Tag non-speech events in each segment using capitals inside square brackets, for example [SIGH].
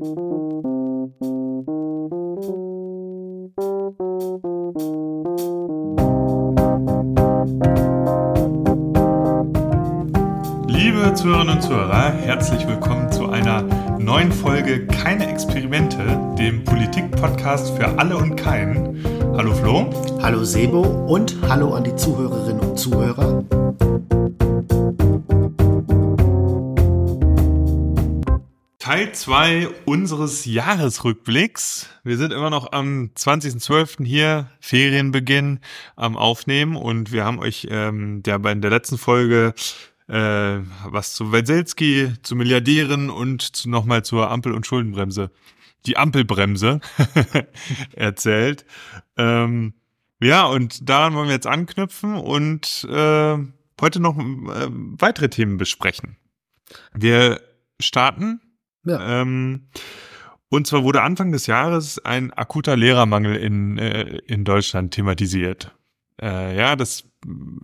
Liebe Zuhörerinnen und Zuhörer, herzlich willkommen zu einer neuen Folge Keine Experimente, dem Politik-Podcast für alle und keinen. Hallo Flo. Hallo Sebo und hallo an die Zuhörerinnen und Zuhörer. Teil 2 unseres Jahresrückblicks. Wir sind immer noch am 20.12. hier, Ferienbeginn, am Aufnehmen und wir haben euch ähm, ja, in der letzten Folge äh, was zu Weselski, zu Milliardären und zu, nochmal zur Ampel- und Schuldenbremse, die Ampelbremse [LAUGHS] erzählt. Ähm, ja, und daran wollen wir jetzt anknüpfen und äh, heute noch äh, weitere Themen besprechen. Wir starten ja. Ähm, und zwar wurde Anfang des Jahres ein akuter Lehrermangel in, äh, in Deutschland thematisiert. Äh, ja, das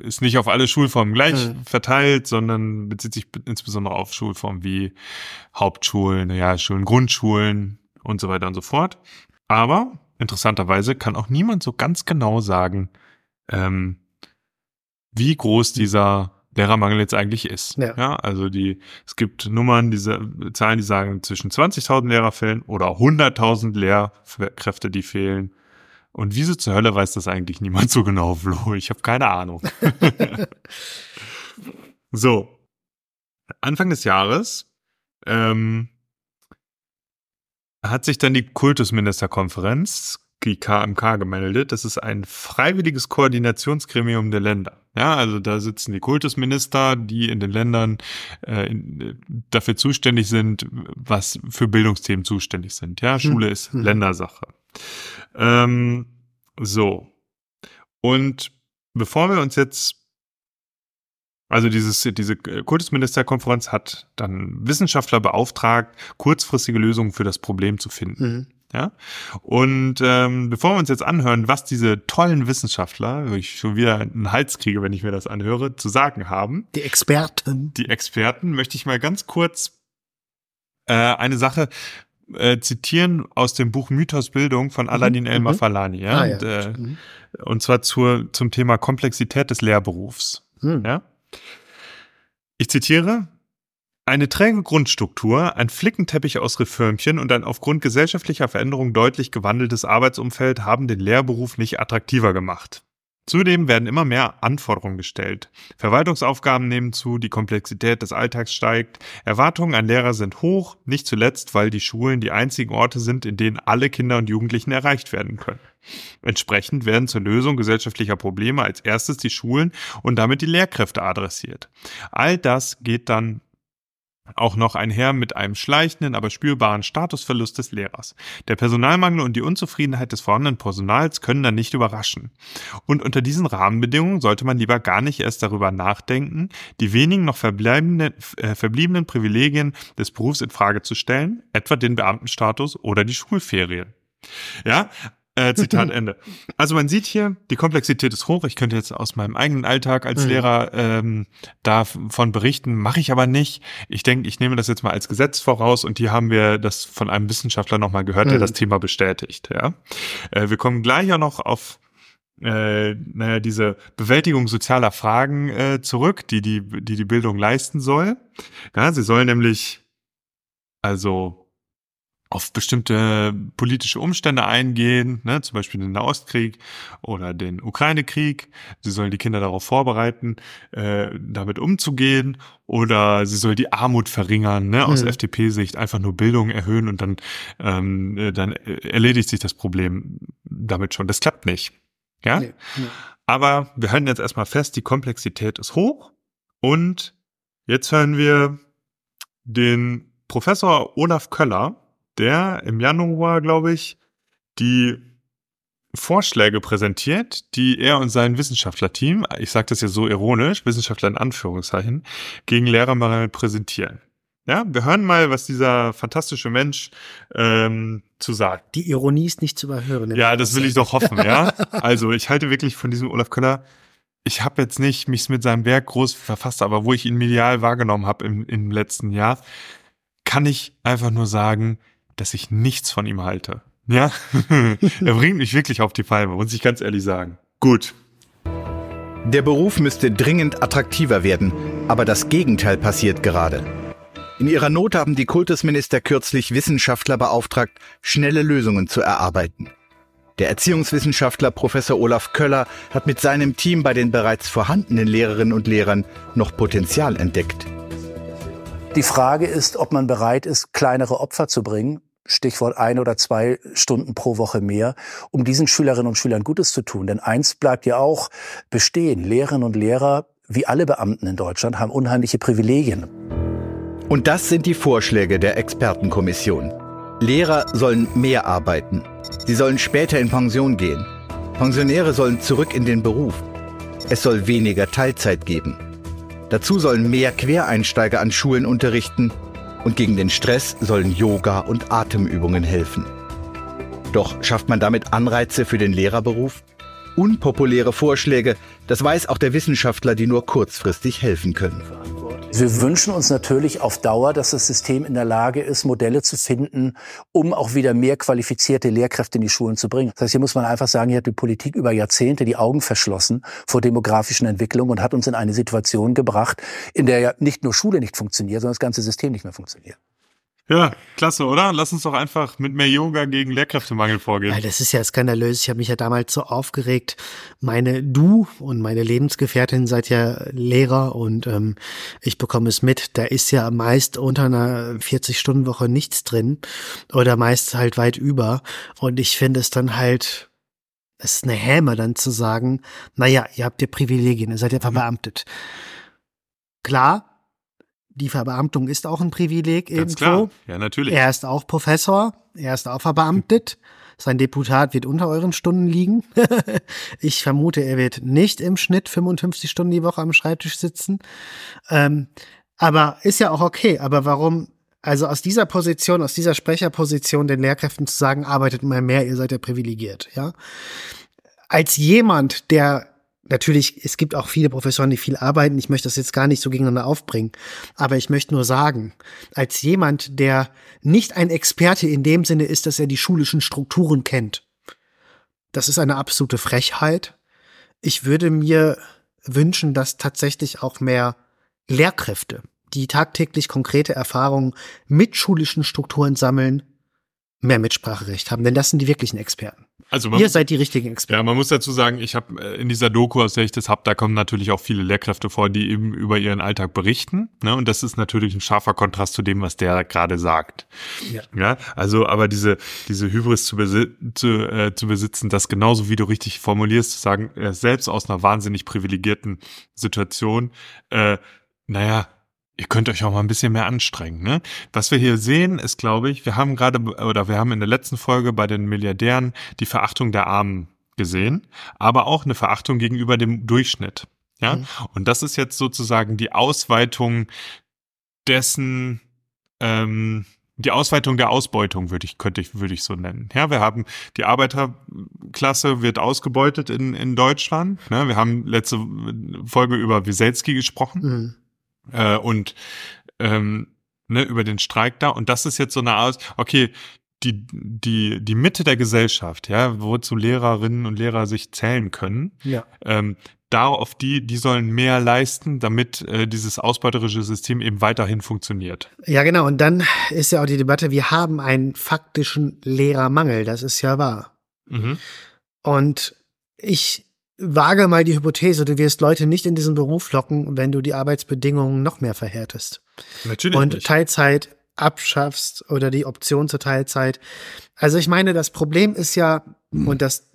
ist nicht auf alle Schulformen gleich mhm. verteilt, sondern bezieht sich insbesondere auf Schulformen wie Hauptschulen, ja, Schulen, Grundschulen und so weiter und so fort. Aber interessanterweise kann auch niemand so ganz genau sagen, ähm, wie groß dieser Lehrermangel jetzt eigentlich ist. Ja. ja. also die, es gibt Nummern, diese Zahlen, die sagen zwischen 20.000 Lehrer fehlen oder 100.000 Lehrkräfte, die fehlen. Und wieso zur Hölle weiß das eigentlich niemand so genau, [LAUGHS] Flo? Ich habe keine Ahnung. [LAUGHS] so, Anfang des Jahres ähm, hat sich dann die Kultusministerkonferenz die KMK gemeldet. Das ist ein freiwilliges Koordinationsgremium der Länder. Ja, also da sitzen die Kultusminister, die in den Ländern äh, in, dafür zuständig sind, was für Bildungsthemen zuständig sind. Ja, Schule hm. ist hm. Ländersache. Ähm, so. Und bevor wir uns jetzt also dieses, diese Kultusministerkonferenz hat dann Wissenschaftler beauftragt, kurzfristige Lösungen für das Problem zu finden. Mhm. Ja? Und ähm, bevor wir uns jetzt anhören, was diese tollen Wissenschaftler, wo ich schon wieder einen Hals kriege, wenn ich mir das anhöre, zu sagen haben. Die Experten. Die Experten, möchte ich mal ganz kurz äh, eine Sache äh, zitieren aus dem Buch Mythos Bildung von Aladdin mhm. Elmar mhm. Falani. Ja? Ah, ja. Und, äh, mhm. und zwar zur, zum Thema Komplexität des Lehrberufs. Mhm. Ja? Ich zitiere, eine träge Grundstruktur, ein Flickenteppich aus Reformchen und ein aufgrund gesellschaftlicher Veränderungen deutlich gewandeltes Arbeitsumfeld haben den Lehrberuf nicht attraktiver gemacht. Zudem werden immer mehr Anforderungen gestellt. Verwaltungsaufgaben nehmen zu, die Komplexität des Alltags steigt, Erwartungen an Lehrer sind hoch, nicht zuletzt, weil die Schulen die einzigen Orte sind, in denen alle Kinder und Jugendlichen erreicht werden können. Entsprechend werden zur Lösung gesellschaftlicher Probleme als erstes die Schulen und damit die Lehrkräfte adressiert. All das geht dann auch noch einher mit einem schleichenden, aber spürbaren Statusverlust des Lehrers. Der Personalmangel und die Unzufriedenheit des vorhandenen Personals können dann nicht überraschen. Und unter diesen Rahmenbedingungen sollte man lieber gar nicht erst darüber nachdenken, die wenigen noch verbleibenden, äh, verbliebenen Privilegien des Berufs in Frage zu stellen, etwa den Beamtenstatus oder die Schulferien. Ja, äh, Zitat Ende. Also man sieht hier, die Komplexität ist hoch. Ich könnte jetzt aus meinem eigenen Alltag als mhm. Lehrer ähm, davon berichten, mache ich aber nicht. Ich denke, ich nehme das jetzt mal als Gesetz voraus und hier haben wir das von einem Wissenschaftler nochmal gehört, mhm. der das Thema bestätigt. Ja, äh, Wir kommen gleich auch noch auf äh, naja, diese Bewältigung sozialer Fragen äh, zurück, die die, die die Bildung leisten soll. Ja, sie soll nämlich also auf bestimmte politische Umstände eingehen, ne, zum Beispiel den Nahostkrieg oder den Ukraine-Krieg. Sie sollen die Kinder darauf vorbereiten, äh, damit umzugehen, oder sie soll die Armut verringern, ne, aus mhm. FDP-Sicht einfach nur Bildung erhöhen und dann, ähm, äh, dann erledigt sich das Problem damit schon. Das klappt nicht. Ja? Nee, nee. Aber wir hören jetzt erstmal fest, die Komplexität ist hoch und jetzt hören wir den Professor Olaf Köller, der im Januar, glaube ich, die Vorschläge präsentiert, die er und sein Wissenschaftlerteam, ich sage das ja so ironisch, Wissenschaftler in Anführungszeichen, gegen Lehrermangel präsentieren. Ja, wir hören mal, was dieser fantastische Mensch ähm, zu sagen. Die Ironie ist nicht zu überhören. Ja, das will ich doch hoffen, ja. Also ich halte wirklich von diesem Olaf Köller, ich habe jetzt nicht mich mit seinem Werk groß verfasst, aber wo ich ihn medial wahrgenommen habe im, im letzten Jahr, kann ich einfach nur sagen, dass ich nichts von ihm halte. Ja, [LAUGHS] er bringt mich wirklich auf die Palme, muss ich ganz ehrlich sagen. Gut. Der Beruf müsste dringend attraktiver werden, aber das Gegenteil passiert gerade. In ihrer Not haben die Kultusminister kürzlich Wissenschaftler beauftragt, schnelle Lösungen zu erarbeiten. Der Erziehungswissenschaftler Professor Olaf Köller hat mit seinem Team bei den bereits vorhandenen Lehrerinnen und Lehrern noch Potenzial entdeckt. Die Frage ist, ob man bereit ist, kleinere Opfer zu bringen, Stichwort ein oder zwei Stunden pro Woche mehr, um diesen Schülerinnen und Schülern Gutes zu tun. Denn eins bleibt ja auch bestehen. Lehrerinnen und Lehrer, wie alle Beamten in Deutschland, haben unheimliche Privilegien. Und das sind die Vorschläge der Expertenkommission. Lehrer sollen mehr arbeiten. Sie sollen später in Pension gehen. Pensionäre sollen zurück in den Beruf. Es soll weniger Teilzeit geben. Dazu sollen mehr Quereinsteiger an Schulen unterrichten und gegen den Stress sollen Yoga und Atemübungen helfen. Doch schafft man damit Anreize für den Lehrerberuf? Unpopuläre Vorschläge, das weiß auch der Wissenschaftler, die nur kurzfristig helfen können. Wir wünschen uns natürlich auf Dauer, dass das System in der Lage ist, Modelle zu finden, um auch wieder mehr qualifizierte Lehrkräfte in die Schulen zu bringen. Das heißt, hier muss man einfach sagen, hier hat die Politik über Jahrzehnte die Augen verschlossen vor demografischen Entwicklungen und hat uns in eine Situation gebracht, in der ja nicht nur Schule nicht funktioniert, sondern das ganze System nicht mehr funktioniert. Ja, klasse, oder? Lass uns doch einfach mit mehr Yoga gegen Lehrkräftemangel vorgehen. Ja, das ist ja skandalös. Ich habe mich ja damals so aufgeregt. Meine du und meine Lebensgefährtin seid ja Lehrer und ähm, ich bekomme es mit. Da ist ja meist unter einer 40-Stunden-Woche nichts drin oder meist halt weit über. Und ich finde es dann halt es ist eine Häme dann zu sagen, naja, ihr habt ja Privilegien, ihr seid ja verbeamtet. Klar, die Verbeamtung ist auch ein Privileg Ganz irgendwo. Klar. Ja, natürlich. Er ist auch Professor, er ist auch verbeamtet. Sein Deputat wird unter euren Stunden liegen. [LAUGHS] ich vermute, er wird nicht im Schnitt 55 Stunden die Woche am Schreibtisch sitzen. Ähm, aber ist ja auch okay. Aber warum, also aus dieser Position, aus dieser Sprecherposition den Lehrkräften zu sagen, arbeitet mal mehr, ihr seid ja privilegiert, ja? Als jemand, der natürlich, es gibt auch viele Professoren, die viel arbeiten. Ich möchte das jetzt gar nicht so gegeneinander aufbringen. Aber ich möchte nur sagen, als jemand, der nicht ein Experte in dem Sinne ist, dass er die schulischen Strukturen kennt, das ist eine absolute Frechheit. Ich würde mir wünschen, dass tatsächlich auch mehr Lehrkräfte, die tagtäglich konkrete Erfahrungen mit schulischen Strukturen sammeln, mehr Mitspracherecht haben. Denn das sind die wirklichen Experten. Also man, Ihr seid die richtigen Experten. Ja, man muss dazu sagen, ich habe äh, in dieser Doku, aus der ich das habe, da kommen natürlich auch viele Lehrkräfte vor, die eben über ihren Alltag berichten. Ne? Und das ist natürlich ein scharfer Kontrast zu dem, was der gerade sagt. Ja. ja. Also, aber diese, diese Hybris zu, besi zu, äh, zu besitzen, das genauso wie du richtig formulierst, zu sagen, ist selbst aus einer wahnsinnig privilegierten Situation, äh, naja, ihr könnt euch auch mal ein bisschen mehr anstrengen. Ne? Was wir hier sehen, ist, glaube ich, wir haben gerade oder wir haben in der letzten Folge bei den Milliardären die Verachtung der Armen gesehen, aber auch eine Verachtung gegenüber dem Durchschnitt. Ja, mhm. und das ist jetzt sozusagen die Ausweitung dessen, ähm, die Ausweitung der Ausbeutung würde ich könnte ich würde ich so nennen. Ja, wir haben die Arbeiterklasse wird ausgebeutet in in Deutschland. Ne? Wir haben letzte Folge über Wieselski gesprochen. Mhm äh, und ähm, ne, über den Streik da. Und das ist jetzt so eine Art, okay, die, die, die Mitte der Gesellschaft, ja, wozu Lehrerinnen und Lehrer sich zählen können, ja. ähm, da auf die, die sollen mehr leisten, damit äh, dieses ausbeuterische System eben weiterhin funktioniert. Ja, genau. Und dann ist ja auch die Debatte, wir haben einen faktischen Lehrermangel, das ist ja wahr. Mhm. Und ich wage mal die Hypothese, du wirst Leute nicht in diesen Beruf locken, wenn du die Arbeitsbedingungen noch mehr verhärtest. Natürlich. Und nicht. Teilzeit abschaffst oder die Option zur Teilzeit. Also ich meine, das Problem ist ja, mhm. und das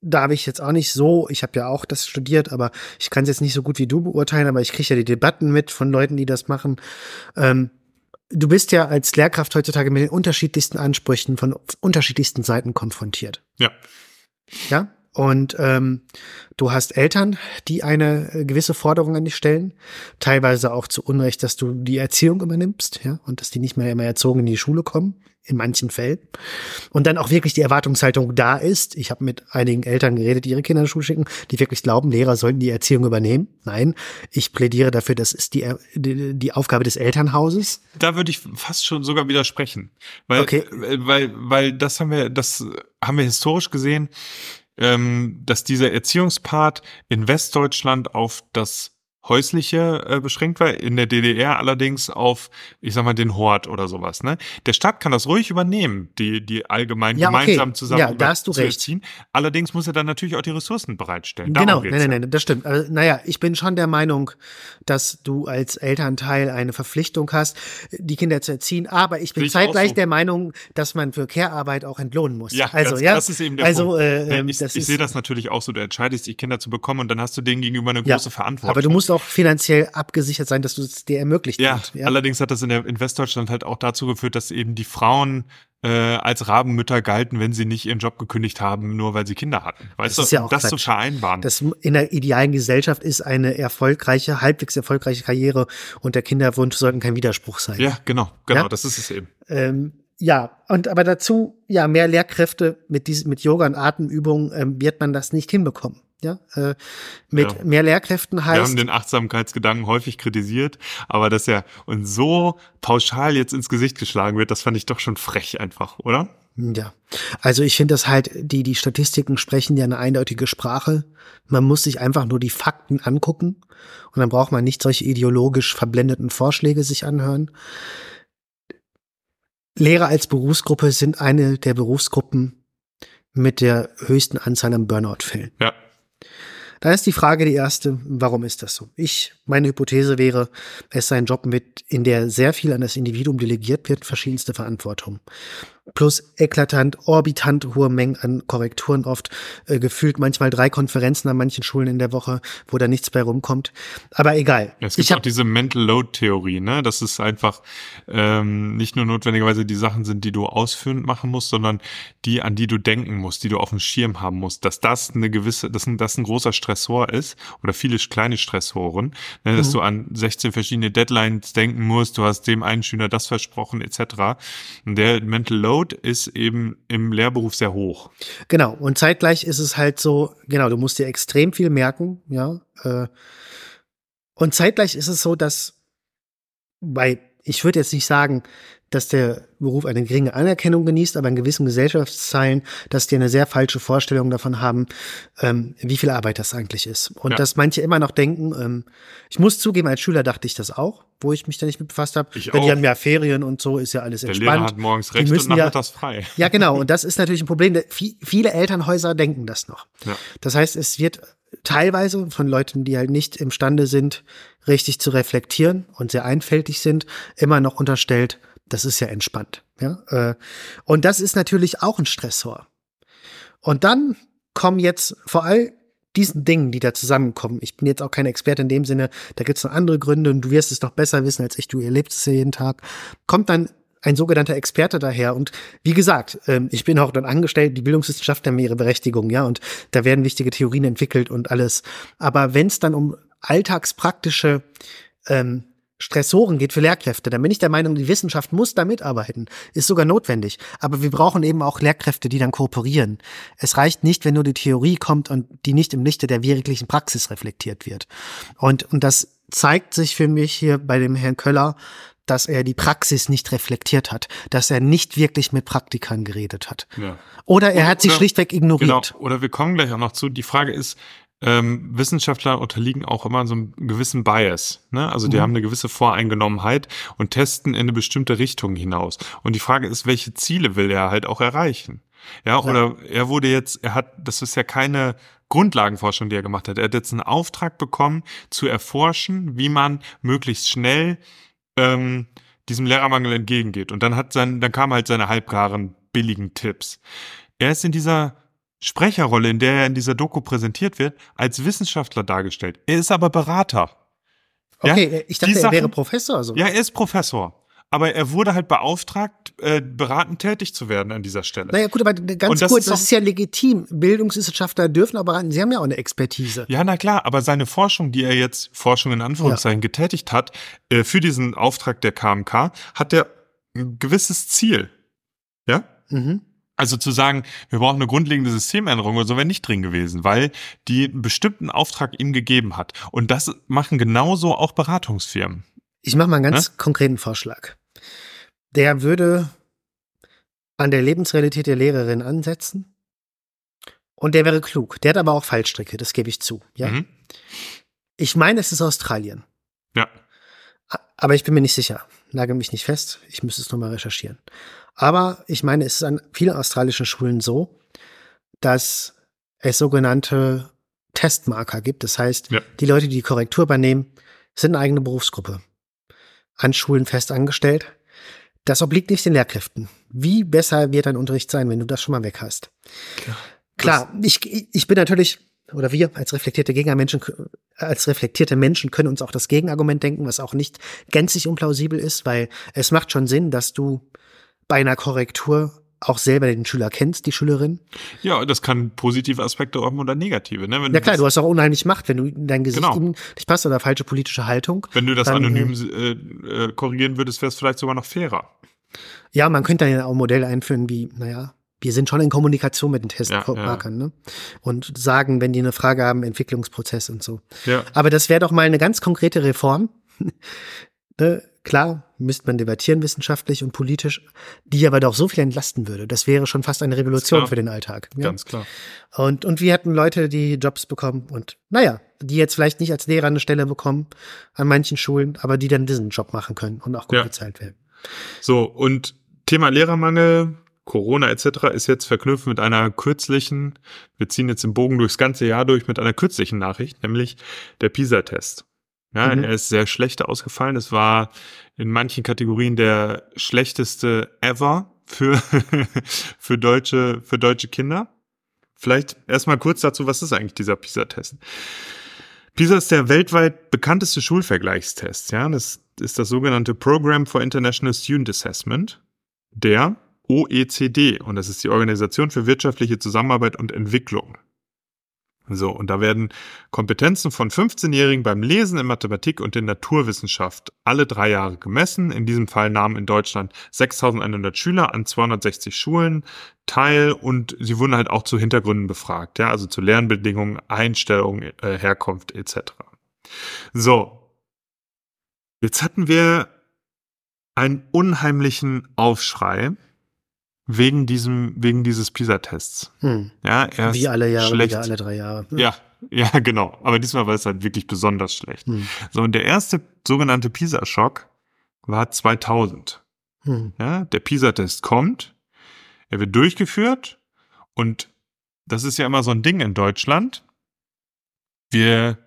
darf ich jetzt auch nicht so, ich habe ja auch das studiert, aber ich kann es jetzt nicht so gut wie du beurteilen, aber ich kriege ja die Debatten mit von Leuten, die das machen. Ähm, du bist ja als Lehrkraft heutzutage mit den unterschiedlichsten Ansprüchen von unterschiedlichsten Seiten konfrontiert. Ja. Ja? Und ähm, du hast Eltern, die eine äh, gewisse Forderung an dich stellen, teilweise auch zu Unrecht, dass du die Erziehung übernimmst, ja, und dass die nicht mehr immer erzogen in die Schule kommen in manchen Fällen. Und dann auch wirklich die Erwartungshaltung da ist. Ich habe mit einigen Eltern geredet, die ihre Kinder in die Schule schicken, die wirklich glauben, Lehrer sollten die Erziehung übernehmen. Nein, ich plädiere dafür, das ist die, die, die Aufgabe des Elternhauses. Da würde ich fast schon sogar widersprechen. Weil, okay. weil, weil das haben wir, das haben wir historisch gesehen, ähm, dass dieser Erziehungspart in Westdeutschland auf das häusliche äh, beschränkt war, in der DDR allerdings auf, ich sag mal, den Hort oder sowas. Ne? Der Staat kann das ruhig übernehmen, die, die allgemein ja, gemeinsam okay. zusammen ja, da hast du zu recht. Erziehen. Allerdings muss er dann natürlich auch die Ressourcen bereitstellen. Darum genau, nein, nein, nein, das stimmt. Also, naja, ich bin schon der Meinung, dass du als Elternteil eine Verpflichtung hast, die Kinder zu erziehen, aber ich bin ich zeitgleich so. der Meinung, dass man für Care-Arbeit auch entlohnen muss. Ja, also, das, ja, das ist eben der also, Punkt. Äh, ich, ich sehe das natürlich auch so, du entscheidest dich, Kinder zu bekommen und dann hast du denen gegenüber eine große ja, Verantwortung. Aber du musst auch auch finanziell abgesichert sein, dass du es dir ermöglicht ja, wird. Ja, allerdings hat das in, der, in Westdeutschland halt auch dazu geführt, dass eben die Frauen äh, als Rabenmütter galten, wenn sie nicht ihren Job gekündigt haben, nur weil sie Kinder hatten. Weißt das du, ja auch das zu vereinbaren. Das in der idealen Gesellschaft ist eine erfolgreiche, halbwegs erfolgreiche Karriere und der Kinderwunsch sollten kein Widerspruch sein. Ja, genau, genau, ja? das ist es eben. Ähm, ja, und aber dazu, ja, mehr Lehrkräfte mit diesem, mit Yoga und Atemübungen ähm, wird man das nicht hinbekommen. Ja, äh, mit ja. mehr Lehrkräften heißt. Wir haben den Achtsamkeitsgedanken häufig kritisiert, aber dass er uns so pauschal jetzt ins Gesicht geschlagen wird, das fand ich doch schon frech einfach, oder? Ja, also ich finde das halt, die, die Statistiken sprechen ja eine eindeutige Sprache. Man muss sich einfach nur die Fakten angucken und dann braucht man nicht solche ideologisch verblendeten Vorschläge sich anhören. Lehrer als Berufsgruppe sind eine der Berufsgruppen mit der höchsten Anzahl an Burnout-Fällen. Ja. Da ist die Frage die erste, warum ist das so? Ich, meine Hypothese wäre, es sei ein Job mit, in der sehr viel an das Individuum delegiert wird, verschiedenste Verantwortung plus eklatant, orbitant hohe Mengen an Korrekturen oft, äh, gefühlt manchmal drei Konferenzen an manchen Schulen in der Woche, wo da nichts bei rumkommt. Aber egal. Ja, es gibt ich auch diese Mental Load Theorie, ne? Das ist einfach ähm, nicht nur notwendigerweise die Sachen sind, die du ausführend machen musst, sondern die, an die du denken musst, die du auf dem Schirm haben musst, dass das eine gewisse, dass ein, das ein großer Stressor ist oder viele kleine Stressoren, ne? dass mhm. du an 16 verschiedene Deadlines denken musst, du hast dem einen Schüler das versprochen, etc. Und der Mental Load Load ist eben im Lehrberuf sehr hoch. Genau. Und zeitgleich ist es halt so, genau, du musst dir extrem viel merken, ja. Äh, und zeitgleich ist es so, dass bei, ich würde jetzt nicht sagen, dass der Beruf eine geringe Anerkennung genießt, aber in gewissen Gesellschaftszeilen, dass die eine sehr falsche Vorstellung davon haben, ähm, wie viel Arbeit das eigentlich ist. Und ja. dass manche immer noch denken, ähm, ich muss zugeben, als Schüler dachte ich das auch, wo ich mich da nicht mit befasst habe. Ich Denn auch. die haben ja Ferien und so, ist ja alles der entspannt. Der Lehrer hat morgens recht und nachmittags ja, frei. [LAUGHS] Ja, genau. Und das [LAUGHS] ist natürlich ein Problem. Viele Elternhäuser denken das noch. Ja. Das heißt, es wird teilweise von Leuten, die halt nicht imstande sind, richtig zu reflektieren und sehr einfältig sind, immer noch unterstellt, das ist ja entspannt. Ja? Äh, und das ist natürlich auch ein Stressor. Und dann kommen jetzt vor allem diesen Dingen, die da zusammenkommen. Ich bin jetzt auch kein Experte in dem Sinne, da gibt es noch andere Gründe und du wirst es doch besser wissen als ich, du erlebst es ja jeden Tag. Kommt dann ein sogenannter Experte daher. Und wie gesagt, ähm, ich bin auch dann angestellt, die Bildungswissenschaften haben ihre Berechtigung, ja, und da werden wichtige Theorien entwickelt und alles. Aber wenn es dann um alltagspraktische ähm, Stressoren geht für Lehrkräfte, dann bin ich der Meinung, die Wissenschaft muss da mitarbeiten, ist sogar notwendig. Aber wir brauchen eben auch Lehrkräfte, die dann kooperieren. Es reicht nicht, wenn nur die Theorie kommt und die nicht im Lichte der wirklichen Praxis reflektiert wird. Und, und das zeigt sich für mich hier bei dem Herrn Köller, dass er die Praxis nicht reflektiert hat, dass er nicht wirklich mit Praktikern geredet hat. Ja. Oder er hat sie schlichtweg ignoriert. Genau. Oder wir kommen gleich auch noch zu. Die Frage ist, ähm, Wissenschaftler unterliegen auch immer so einem gewissen Bias. Ne? Also die mhm. haben eine gewisse Voreingenommenheit und testen in eine bestimmte Richtung hinaus. Und die Frage ist, welche Ziele will er halt auch erreichen? Ja, ja, oder er wurde jetzt, er hat, das ist ja keine Grundlagenforschung, die er gemacht hat. Er hat jetzt einen Auftrag bekommen, zu erforschen, wie man möglichst schnell ähm, diesem Lehrermangel entgegengeht. Und dann hat sein, dann kamen halt seine halbgaren, billigen Tipps. Er ist in dieser Sprecherrolle, in der er in dieser Doku präsentiert wird, als Wissenschaftler dargestellt. Er ist aber Berater. Okay, ja? ich dachte, er wäre Professor. So. Ja, er ist Professor. aber er wurde halt beauftragt, äh, beratend tätig zu werden an dieser Stelle. Naja, gut, aber ganz das kurz, ist das ist ja legitim. Bildungswissenschaftler dürfen aber beraten, sie haben ja auch eine Expertise. Ja, na klar, aber seine Forschung, die er jetzt, Forschung in Anführungszeichen, ja. getätigt hat, äh, für diesen Auftrag der KMK, hat er ein gewisses Ziel. Ja? Mhm. Also zu sagen, wir brauchen eine grundlegende Systemänderung oder so wäre nicht drin gewesen, weil die einen bestimmten Auftrag ihm gegeben hat. Und das machen genauso auch Beratungsfirmen. Ich mache mal einen ganz ja? konkreten Vorschlag. Der würde an der Lebensrealität der Lehrerin ansetzen. Und der wäre klug. Der hat aber auch Fallstricke, das gebe ich zu. Ja. Mhm. Ich meine, es ist Australien. Ja. Aber ich bin mir nicht sicher. Lage mich nicht fest. Ich müsste es nochmal recherchieren. Aber ich meine, es ist an vielen australischen Schulen so, dass es sogenannte Testmarker gibt. Das heißt, ja. die Leute, die die Korrektur übernehmen, sind eine eigene Berufsgruppe. An Schulen fest angestellt. Das obliegt nicht den Lehrkräften. Wie besser wird dein Unterricht sein, wenn du das schon mal weg hast? Klar, Klar ich, ich bin natürlich, oder wir als reflektierte Gegnermenschen, als reflektierte Menschen können uns auch das Gegenargument denken, was auch nicht gänzlich unplausibel ist, weil es macht schon Sinn, dass du bei einer Korrektur auch selber den Schüler kennst, die Schülerin. Ja, das kann positive Aspekte haben oder negative. Ne? Wenn ja klar, du hast auch unheimlich Macht, wenn du dein Gesicht genau. nicht passt oder falsche politische Haltung. Wenn du das dann, anonym äh, äh, korrigieren würdest, wäre es vielleicht sogar noch fairer. Ja, man könnte ja auch Modelle einführen wie, naja, wir sind schon in Kommunikation mit den Testmarkern, ja, ja. ne? Und sagen, wenn die eine Frage haben, Entwicklungsprozess und so. Ja. Aber das wäre doch mal eine ganz konkrete Reform. [LAUGHS] ne? Klar, müsste man debattieren wissenschaftlich und politisch, die aber doch so viel entlasten würde. Das wäre schon fast eine Revolution für den Alltag. Ja? Ganz klar. Und, und wir hätten Leute, die Jobs bekommen und naja, die jetzt vielleicht nicht als Lehrer eine Stelle bekommen an manchen Schulen, aber die dann diesen Job machen können und auch gut bezahlt werden. So, und Thema Lehrermangel, Corona etc. ist jetzt verknüpft mit einer kürzlichen, wir ziehen jetzt den Bogen durchs ganze Jahr durch mit einer kürzlichen Nachricht, nämlich der PISA-Test. Ja, mhm. er ist sehr schlecht ausgefallen. Es war in manchen Kategorien der schlechteste ever für, [LAUGHS] für deutsche, für deutsche Kinder. Vielleicht erstmal kurz dazu, was ist eigentlich dieser PISA-Test? PISA ist der weltweit bekannteste Schulvergleichstest. Ja, das ist das sogenannte Program for International Student Assessment, der OECD. Und das ist die Organisation für wirtschaftliche Zusammenarbeit und Entwicklung. So, und da werden Kompetenzen von 15-Jährigen beim Lesen in Mathematik und in Naturwissenschaft alle drei Jahre gemessen. In diesem Fall nahmen in Deutschland 6100 Schüler an 260 Schulen teil und sie wurden halt auch zu Hintergründen befragt, ja, also zu Lernbedingungen, Einstellungen, äh, Herkunft etc. So, jetzt hatten wir einen unheimlichen Aufschrei wegen diesem, wegen dieses PISA-Tests. Hm. Ja, er Wie alle Jahre, schlecht. wieder alle drei Jahre. Ja. ja, [LAUGHS] ja, genau. Aber diesmal war es halt wirklich besonders schlecht. Hm. So, und der erste sogenannte PISA-Schock war 2000. Hm. Ja, der PISA-Test kommt, er wird durchgeführt und das ist ja immer so ein Ding in Deutschland. Wir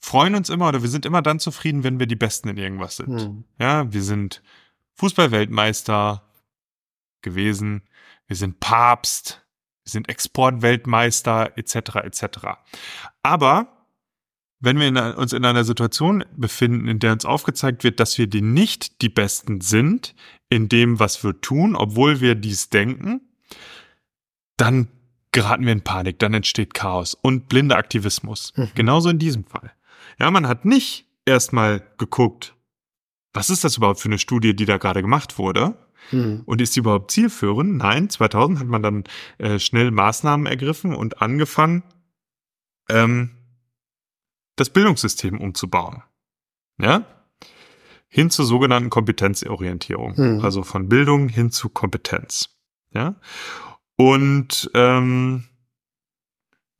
freuen uns immer oder wir sind immer dann zufrieden, wenn wir die Besten in irgendwas sind. Hm. Ja, wir sind Fußballweltmeister, gewesen. Wir sind Papst, wir sind Exportweltmeister etc. etc. Aber wenn wir in, uns in einer Situation befinden, in der uns aufgezeigt wird, dass wir die nicht die Besten sind in dem, was wir tun, obwohl wir dies denken, dann geraten wir in Panik, dann entsteht Chaos und blinder Aktivismus. Mhm. Genauso in diesem Fall. Ja, man hat nicht erstmal geguckt, was ist das überhaupt für eine Studie, die da gerade gemacht wurde, hm. Und ist die überhaupt zielführend? Nein, 2000 hat man dann äh, schnell Maßnahmen ergriffen und angefangen, ähm, das Bildungssystem umzubauen. Ja? Hin zur sogenannten Kompetenzorientierung. Hm. Also von Bildung hin zu Kompetenz. Ja? Und ähm,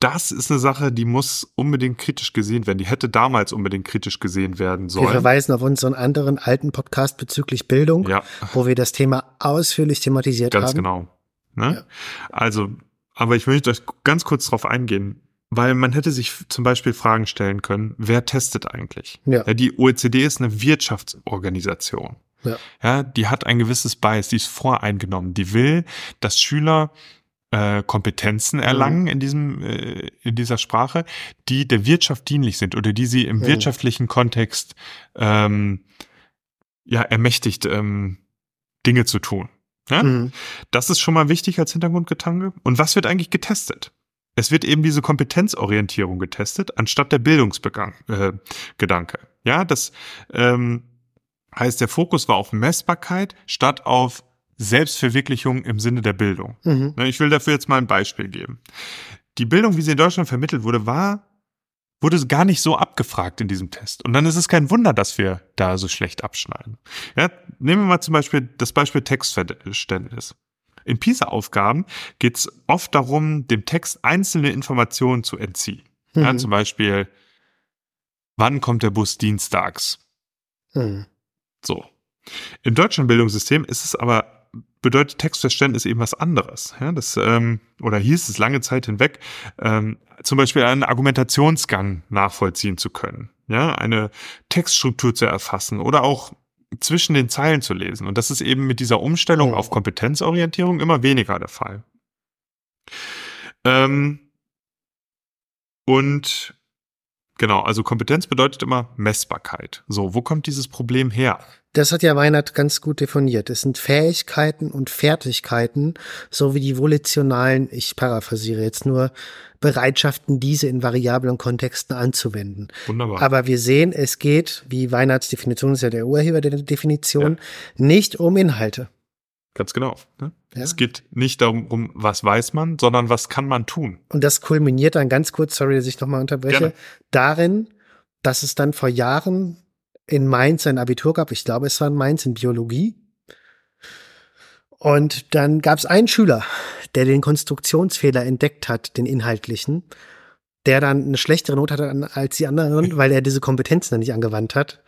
das ist eine Sache, die muss unbedingt kritisch gesehen werden. Die hätte damals unbedingt kritisch gesehen werden sollen. Wir verweisen auf unseren anderen alten Podcast bezüglich Bildung, ja. wo wir das Thema ausführlich thematisiert ganz haben. Ganz genau. Ne? Ja. Also, aber ich möchte euch ganz kurz darauf eingehen, weil man hätte sich zum Beispiel Fragen stellen können, wer testet eigentlich? Ja. ja die OECD ist eine Wirtschaftsorganisation. Ja. ja, die hat ein gewisses Bias, die ist voreingenommen. Die will, dass Schüler äh, Kompetenzen erlangen mhm. in diesem äh, in dieser Sprache, die der Wirtschaft dienlich sind oder die sie im mhm. wirtschaftlichen Kontext ähm, ja, ermächtigt, ähm, Dinge zu tun. Ja? Mhm. Das ist schon mal wichtig als Hintergrundgedanke. Und was wird eigentlich getestet? Es wird eben diese Kompetenzorientierung getestet, anstatt der Bildungsgedanke. Äh, ja, das ähm, heißt, der Fokus war auf Messbarkeit statt auf Selbstverwirklichung im Sinne der Bildung. Mhm. Ne, ich will dafür jetzt mal ein Beispiel geben. Die Bildung, wie sie in Deutschland vermittelt wurde, war wurde gar nicht so abgefragt in diesem Test. Und dann ist es kein Wunder, dass wir da so schlecht abschneiden. Ja, nehmen wir mal zum Beispiel das Beispiel Textverständnis. In PISA-Aufgaben geht es oft darum, dem Text einzelne Informationen zu entziehen. Mhm. Ja, zum Beispiel, wann kommt der Bus dienstags? Mhm. So. Im deutschen Bildungssystem ist es aber bedeutet Textverständnis eben was anderes. Ja, das, ähm, oder hieß es lange Zeit hinweg, ähm, zum Beispiel einen Argumentationsgang nachvollziehen zu können, ja, eine Textstruktur zu erfassen oder auch zwischen den Zeilen zu lesen. Und das ist eben mit dieser Umstellung auf Kompetenzorientierung immer weniger der Fall. Ähm, und genau, also Kompetenz bedeutet immer Messbarkeit. So, wo kommt dieses Problem her? Das hat ja Weinert ganz gut definiert. Es sind Fähigkeiten und Fertigkeiten sowie die volitionalen, ich paraphrasiere jetzt nur, Bereitschaften, diese in variablen Kontexten anzuwenden. Wunderbar. Aber wir sehen, es geht, wie Weinerts Definition ist ja der Urheber der Definition, ja. nicht um Inhalte. Ganz genau. Ne? Ja. Es geht nicht darum, was weiß man, sondern was kann man tun. Und das kulminiert dann ganz kurz, sorry, dass ich nochmal unterbreche, Gerne. darin, dass es dann vor Jahren in Mainz ein Abitur gab. Ich glaube, es war in Mainz in Biologie. Und dann gab es einen Schüler, der den Konstruktionsfehler entdeckt hat, den inhaltlichen, der dann eine schlechtere Note hatte als die anderen, weil er diese Kompetenzen dann nicht angewandt hat,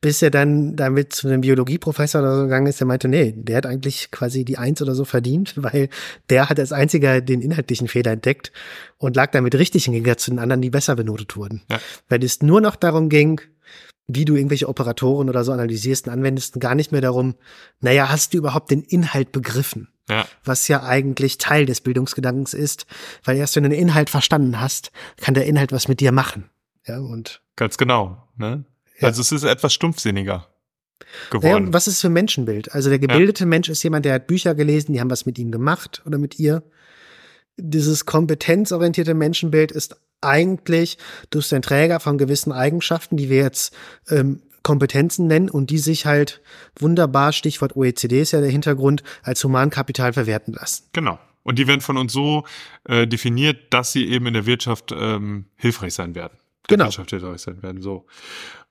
bis er dann damit zu einem Biologieprofessor oder so gegangen ist, der meinte, nee, der hat eigentlich quasi die Eins oder so verdient, [LAUGHS] weil der hat als einziger den inhaltlichen Fehler entdeckt und lag damit richtig im Gegensatz zu den anderen, die besser benotet wurden. Ja. Weil es nur noch darum ging, wie du irgendwelche Operatoren oder so analysierst und anwendest, gar nicht mehr darum, naja, hast du überhaupt den Inhalt begriffen? Ja. Was ja eigentlich Teil des Bildungsgedankens ist, weil erst wenn du den Inhalt verstanden hast, kann der Inhalt was mit dir machen. Ja, und. Ganz genau, ne? Ja. Also es ist etwas stumpfsinniger geworden. Ja, was ist für ein Menschenbild? Also der gebildete ja. Mensch ist jemand, der hat Bücher gelesen, die haben was mit ihm gemacht oder mit ihr. Dieses kompetenzorientierte Menschenbild ist eigentlich, du bist ein Träger von gewissen Eigenschaften, die wir jetzt ähm, Kompetenzen nennen und die sich halt wunderbar, Stichwort OECD ist ja der Hintergrund, als Humankapital verwerten lassen. Genau. Und die werden von uns so äh, definiert, dass sie eben in der Wirtschaft ähm, hilfreich sein werden. Der genau. Wirtschaft hilfreich sein werden. So.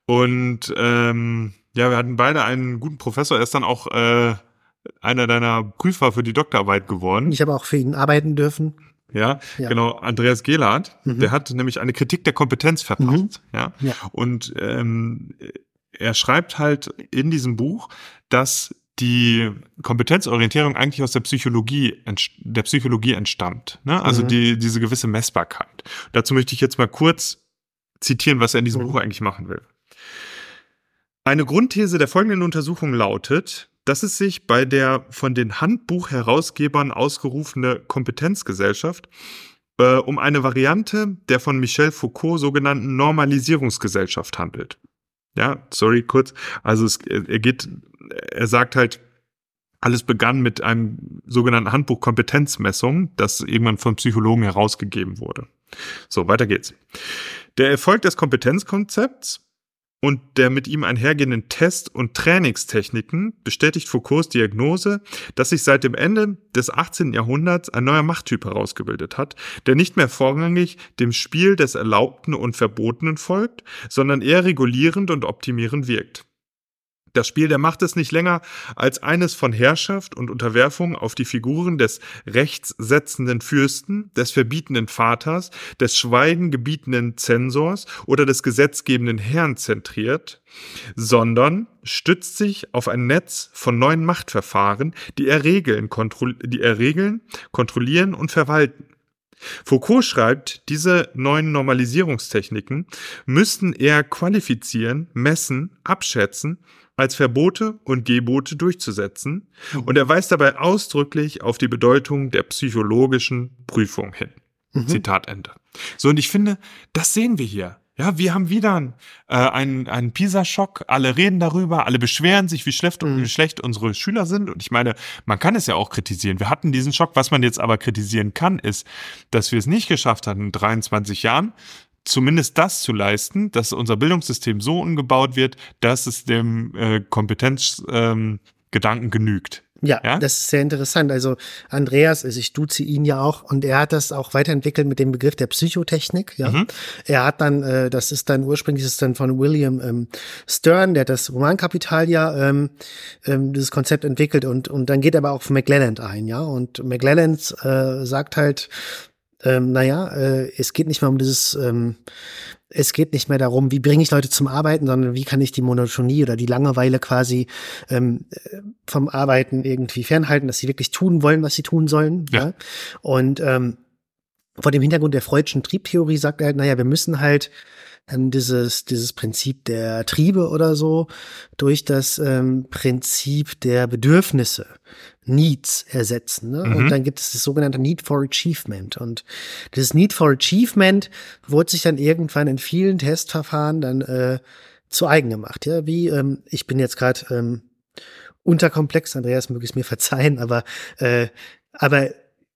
Und ähm, ja, wir hatten beide einen guten Professor. Er ist dann auch äh, einer deiner Prüfer für die Doktorarbeit geworden. Ich habe auch für ihn arbeiten dürfen. Ja, ja, genau. Andreas Gehlert, mhm. der hat nämlich eine Kritik der Kompetenz verpasst. Mhm. Ja? ja. Und ähm, er schreibt halt in diesem Buch, dass die Kompetenzorientierung eigentlich aus der Psychologie, der Psychologie entstammt. Ne? Also mhm. die, diese gewisse Messbarkeit. Dazu möchte ich jetzt mal kurz zitieren, was er in diesem mhm. Buch eigentlich machen will. Eine Grundthese der folgenden Untersuchung lautet, dass es sich bei der von den Handbuchherausgebern ausgerufene Kompetenzgesellschaft äh, um eine Variante der von Michel Foucault sogenannten Normalisierungsgesellschaft handelt. Ja, sorry, kurz. Also es, er geht, er sagt halt, alles begann mit einem sogenannten Handbuch Kompetenzmessung, das irgendwann von Psychologen herausgegeben wurde. So, weiter geht's. Der Erfolg des Kompetenzkonzepts und der mit ihm einhergehenden Test- und Trainingstechniken bestätigt Foucaults Diagnose, dass sich seit dem Ende des 18. Jahrhunderts ein neuer Machttyp herausgebildet hat, der nicht mehr vorrangig dem Spiel des Erlaubten und Verbotenen folgt, sondern eher regulierend und optimierend wirkt. Das Spiel der Macht ist nicht länger als eines von Herrschaft und Unterwerfung auf die Figuren des rechtssetzenden Fürsten, des verbietenden Vaters, des Schweigen gebietenden Zensors oder des gesetzgebenden Herrn zentriert, sondern stützt sich auf ein Netz von neuen Machtverfahren, die er regeln, die er regeln kontrollieren und verwalten. Foucault schreibt, diese neuen Normalisierungstechniken müssten eher qualifizieren, messen, abschätzen als Verbote und Gebote durchzusetzen mhm. und er weist dabei ausdrücklich auf die Bedeutung der psychologischen Prüfung hin. Mhm. Zitat Ende. So, und ich finde, das sehen wir hier. Ja, wir haben wieder äh, einen, einen PISA-Schock. Alle reden darüber, alle beschweren sich, wie schlecht, mhm. wie schlecht unsere Schüler sind. Und ich meine, man kann es ja auch kritisieren. Wir hatten diesen Schock. Was man jetzt aber kritisieren kann, ist, dass wir es nicht geschafft hatten, in 23 Jahren zumindest das zu leisten, dass unser Bildungssystem so umgebaut wird, dass es dem äh, Kompetenzgedanken ähm, genügt. Ja, ja, das ist sehr interessant. Also Andreas, also ich duze ihn ja auch und er hat das auch weiterentwickelt mit dem Begriff der Psychotechnik. Ja, mhm. er hat dann, äh, das ist dann ursprünglich ist dann von William ähm, Stern, der hat das Romankapital ja ähm, ähm, dieses Konzept entwickelt und und dann geht er aber auch auf McLelland ein, ja und McLelland äh, sagt halt, ähm, naja, äh, es geht nicht mehr um dieses ähm, es geht nicht mehr darum, wie bringe ich Leute zum Arbeiten, sondern wie kann ich die Monotonie oder die Langeweile quasi ähm, vom Arbeiten irgendwie fernhalten, dass sie wirklich tun wollen, was sie tun sollen. Ja. ja? Und ähm, vor dem Hintergrund der freudschen Triebtheorie sagt er halt, naja, wir müssen halt dann dieses, dieses Prinzip der Triebe oder so durch das ähm, Prinzip der Bedürfnisse, Needs ersetzen. Ne? Mhm. Und dann gibt es das sogenannte Need for Achievement. Und dieses Need for Achievement wurde sich dann irgendwann in vielen Testverfahren dann äh, zu eigen gemacht. Ja, wie ähm, ich bin jetzt gerade ähm, unterkomplex, Andreas möge es mir verzeihen, aber äh, aber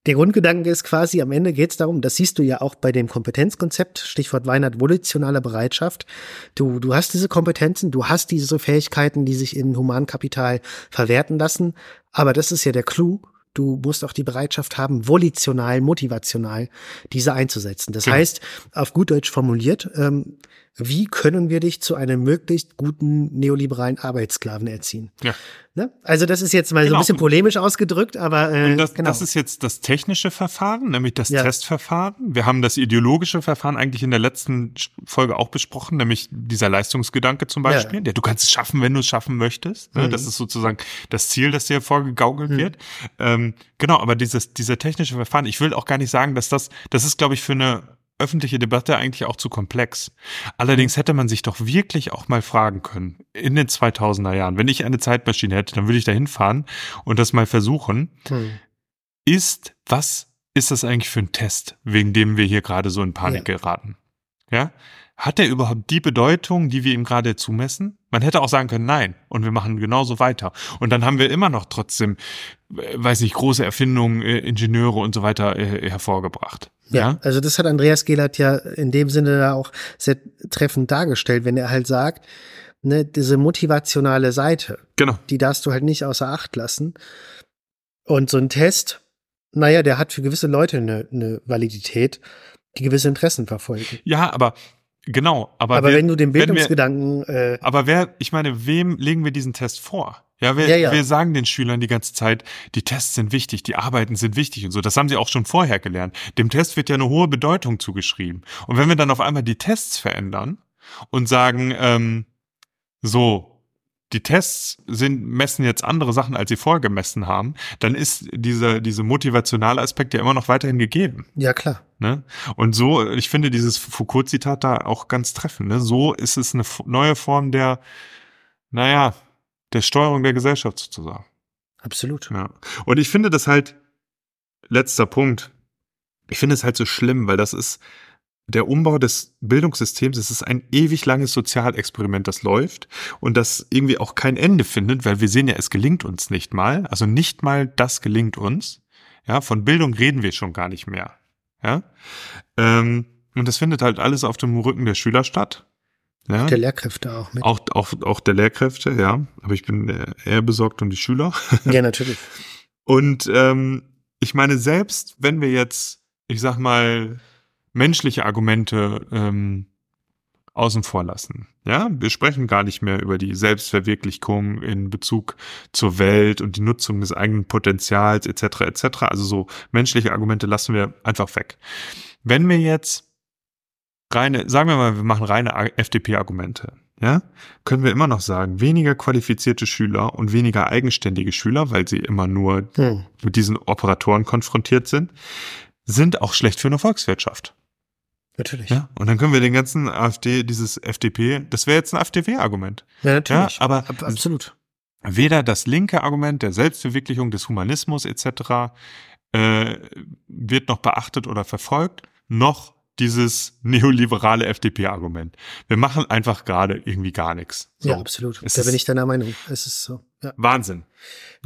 der Grundgedanke ist quasi, am Ende geht es darum, das siehst du ja auch bei dem Kompetenzkonzept, Stichwort Weinert, volitionale Bereitschaft. Du, du hast diese Kompetenzen, du hast diese Fähigkeiten, die sich in Humankapital verwerten lassen. Aber das ist ja der Clou. Du musst auch die Bereitschaft haben, volitional, motivational diese einzusetzen. Das genau. heißt, auf gut Deutsch formuliert, ähm, wie können wir dich zu einem möglichst guten neoliberalen Arbeitssklaven erziehen? Ja. Ne? Also das ist jetzt mal genau. so ein genau. bisschen polemisch ausgedrückt, aber äh, das, genau. das ist jetzt das technische Verfahren, nämlich das ja. Testverfahren. Wir haben das ideologische Verfahren eigentlich in der letzten Folge auch besprochen, nämlich dieser Leistungsgedanke zum Beispiel. Ja. Der, du kannst es schaffen, wenn du es schaffen möchtest. Ne? Mhm. Das ist sozusagen das Ziel, das dir vorgegaukelt mhm. wird. Ähm, genau, aber dieses, dieser technische Verfahren, ich will auch gar nicht sagen, dass das, das ist, glaube ich, für eine öffentliche Debatte eigentlich auch zu komplex. Allerdings hätte man sich doch wirklich auch mal fragen können, in den 2000er Jahren, wenn ich eine Zeitmaschine hätte, dann würde ich da hinfahren und das mal versuchen. Hm. Ist, was ist das eigentlich für ein Test, wegen dem wir hier gerade so in Panik ja. geraten? Ja? Hat er überhaupt die Bedeutung, die wir ihm gerade zumessen? Man hätte auch sagen können, nein, und wir machen genauso weiter. Und dann haben wir immer noch trotzdem, äh, weiß nicht, große Erfindungen, äh, Ingenieure und so weiter äh, hervorgebracht. Ja, ja, also das hat Andreas Gehlert ja in dem Sinne da auch sehr treffend dargestellt, wenn er halt sagt, ne, diese motivationale Seite, genau. die darfst du halt nicht außer Acht lassen. Und so ein Test, naja, der hat für gewisse Leute eine, eine Validität, die gewisse Interessen verfolgen. Ja, aber genau, aber, aber wer, wenn du den Bildungsgedanken. Wir, äh, aber wer, ich meine, wem legen wir diesen Test vor? Ja wir, ja, ja. wir sagen den Schülern die ganze Zeit, die Tests sind wichtig, die Arbeiten sind wichtig und so. Das haben sie auch schon vorher gelernt. Dem Test wird ja eine hohe Bedeutung zugeschrieben. Und wenn wir dann auf einmal die Tests verändern und sagen, ähm, so, die Tests sind, messen jetzt andere Sachen, als sie vorher gemessen haben, dann ist dieser, diese motivationale Aspekt ja immer noch weiterhin gegeben. Ja, klar. Ne? Und so, ich finde dieses Foucault-Zitat da auch ganz treffend. Ne? So ist es eine neue Form der, naja, der Steuerung der Gesellschaft sozusagen. Absolut. Ja. Und ich finde das halt, letzter Punkt, ich finde es halt so schlimm, weil das ist der Umbau des Bildungssystems, es ist ein ewig langes Sozialexperiment, das läuft und das irgendwie auch kein Ende findet, weil wir sehen ja, es gelingt uns nicht mal, also nicht mal das gelingt uns. Ja, von Bildung reden wir schon gar nicht mehr. Ja, ähm, und das findet halt alles auf dem Rücken der Schüler statt. Ja? Der Lehrkräfte auch mit. Auch, auch, auch der Lehrkräfte, ja. Aber ich bin eher besorgt um die Schüler. [LAUGHS] Ja, natürlich. Und ähm, ich meine, selbst wenn wir jetzt, ich sag mal, menschliche Argumente ähm, außen vor lassen. Ja, wir sprechen gar nicht mehr über die Selbstverwirklichung in Bezug zur Welt und die Nutzung des eigenen Potenzials etc. etc. Also so menschliche Argumente lassen wir einfach weg. Wenn wir jetzt reine, sagen wir mal, wir machen reine FDP-Argumente, ja, können wir immer noch sagen, weniger qualifizierte Schüler und weniger eigenständige Schüler, weil sie immer nur hm. mit diesen Operatoren konfrontiert sind, sind auch schlecht für eine Volkswirtschaft. Natürlich. Ja, und dann können wir den ganzen AfD, dieses FDP, das wäre jetzt ein FDP-Argument. Ja, natürlich. Ja, aber Ab, absolut. Weder das linke Argument der Selbstverwirklichung des Humanismus etc. Äh, wird noch beachtet oder verfolgt, noch dieses neoliberale FDP-Argument. Wir machen einfach gerade irgendwie gar nichts. So. Ja, absolut. Es da bin ich deiner Meinung. Es ist so. Ja. Wahnsinn.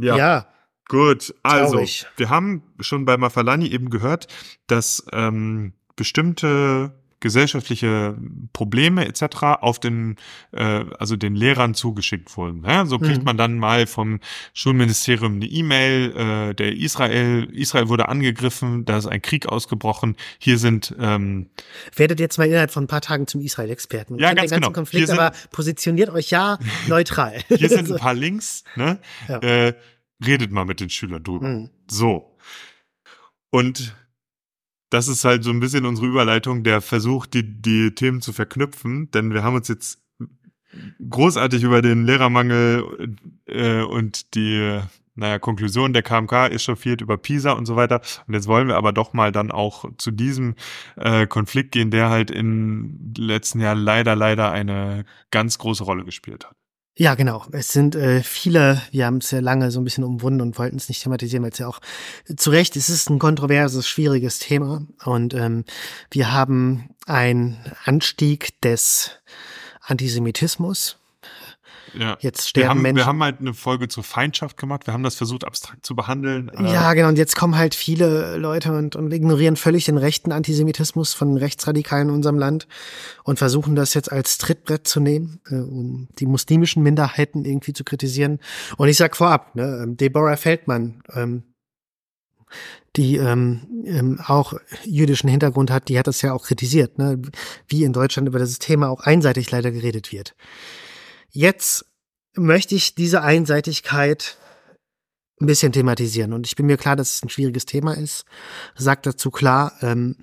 Ja. ja. Gut, also Traurig. wir haben schon bei Mafalani eben gehört, dass ähm, bestimmte gesellschaftliche Probleme etc. auf den, äh, also den Lehrern zugeschickt wurden. Ja? So kriegt mhm. man dann mal vom Schulministerium eine E-Mail, äh, der Israel, Israel wurde angegriffen, da ist ein Krieg ausgebrochen. Hier sind ähm, werdet jetzt mal innerhalb von ein paar Tagen zum Israel-Experten. Ja, ganz genau. Konflikt, sind, aber positioniert euch ja [LAUGHS] neutral. Hier sind ein paar Links. Ne? Ja. Äh, redet mal mit den Schülern drüber. Mhm. So. Und das ist halt so ein bisschen unsere Überleitung, der Versuch, die, die Themen zu verknüpfen, denn wir haben uns jetzt großartig über den Lehrermangel äh, und die naja, Konklusion der KMK echauffiert über PISA und so weiter. Und jetzt wollen wir aber doch mal dann auch zu diesem äh, Konflikt gehen, der halt im letzten Jahr leider, leider eine ganz große Rolle gespielt hat. Ja, genau. Es sind äh, viele, wir haben es ja lange so ein bisschen umwunden und wollten es nicht thematisieren, weil es ja auch zu Recht, es ist ein kontroverses, schwieriges Thema. Und ähm, wir haben einen Anstieg des Antisemitismus ja. Jetzt sterben wir haben, Menschen. Wir haben halt eine Folge zur Feindschaft gemacht. Wir haben das versucht, abstrakt zu behandeln. Ja, genau. Und jetzt kommen halt viele Leute und, und ignorieren völlig den rechten Antisemitismus von Rechtsradikalen in unserem Land und versuchen das jetzt als Trittbrett zu nehmen, äh, um die muslimischen Minderheiten irgendwie zu kritisieren. Und ich sag vorab, ne, ähm, Deborah Feldmann, ähm, die ähm, ähm, auch jüdischen Hintergrund hat, die hat das ja auch kritisiert, ne? wie in Deutschland über das Thema auch einseitig leider geredet wird. Jetzt möchte ich diese Einseitigkeit ein bisschen thematisieren. Und ich bin mir klar, dass es ein schwieriges Thema ist. Sagt dazu klar, ähm,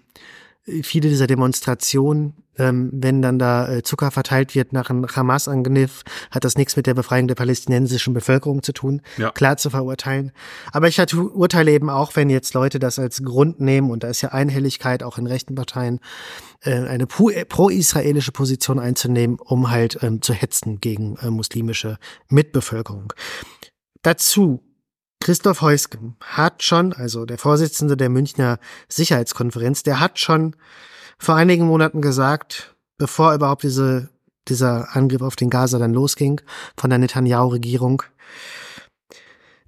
viele dieser Demonstrationen, ähm, wenn dann da äh, Zucker verteilt wird nach einem Hamas-Angriff, hat das nichts mit der Befreiung der palästinensischen Bevölkerung zu tun. Ja. Klar zu verurteilen. Aber ich urteile eben auch, wenn jetzt Leute das als Grund nehmen, und da ist ja Einhelligkeit auch in rechten Parteien, äh, eine pro-israelische Position einzunehmen, um halt ähm, zu hetzen gegen äh, muslimische Mitbevölkerung. Dazu Christoph Heusgen hat schon, also der Vorsitzende der Münchner Sicherheitskonferenz, der hat schon vor einigen Monaten gesagt, bevor überhaupt diese, dieser Angriff auf den Gaza dann losging von der Netanyahu-Regierung,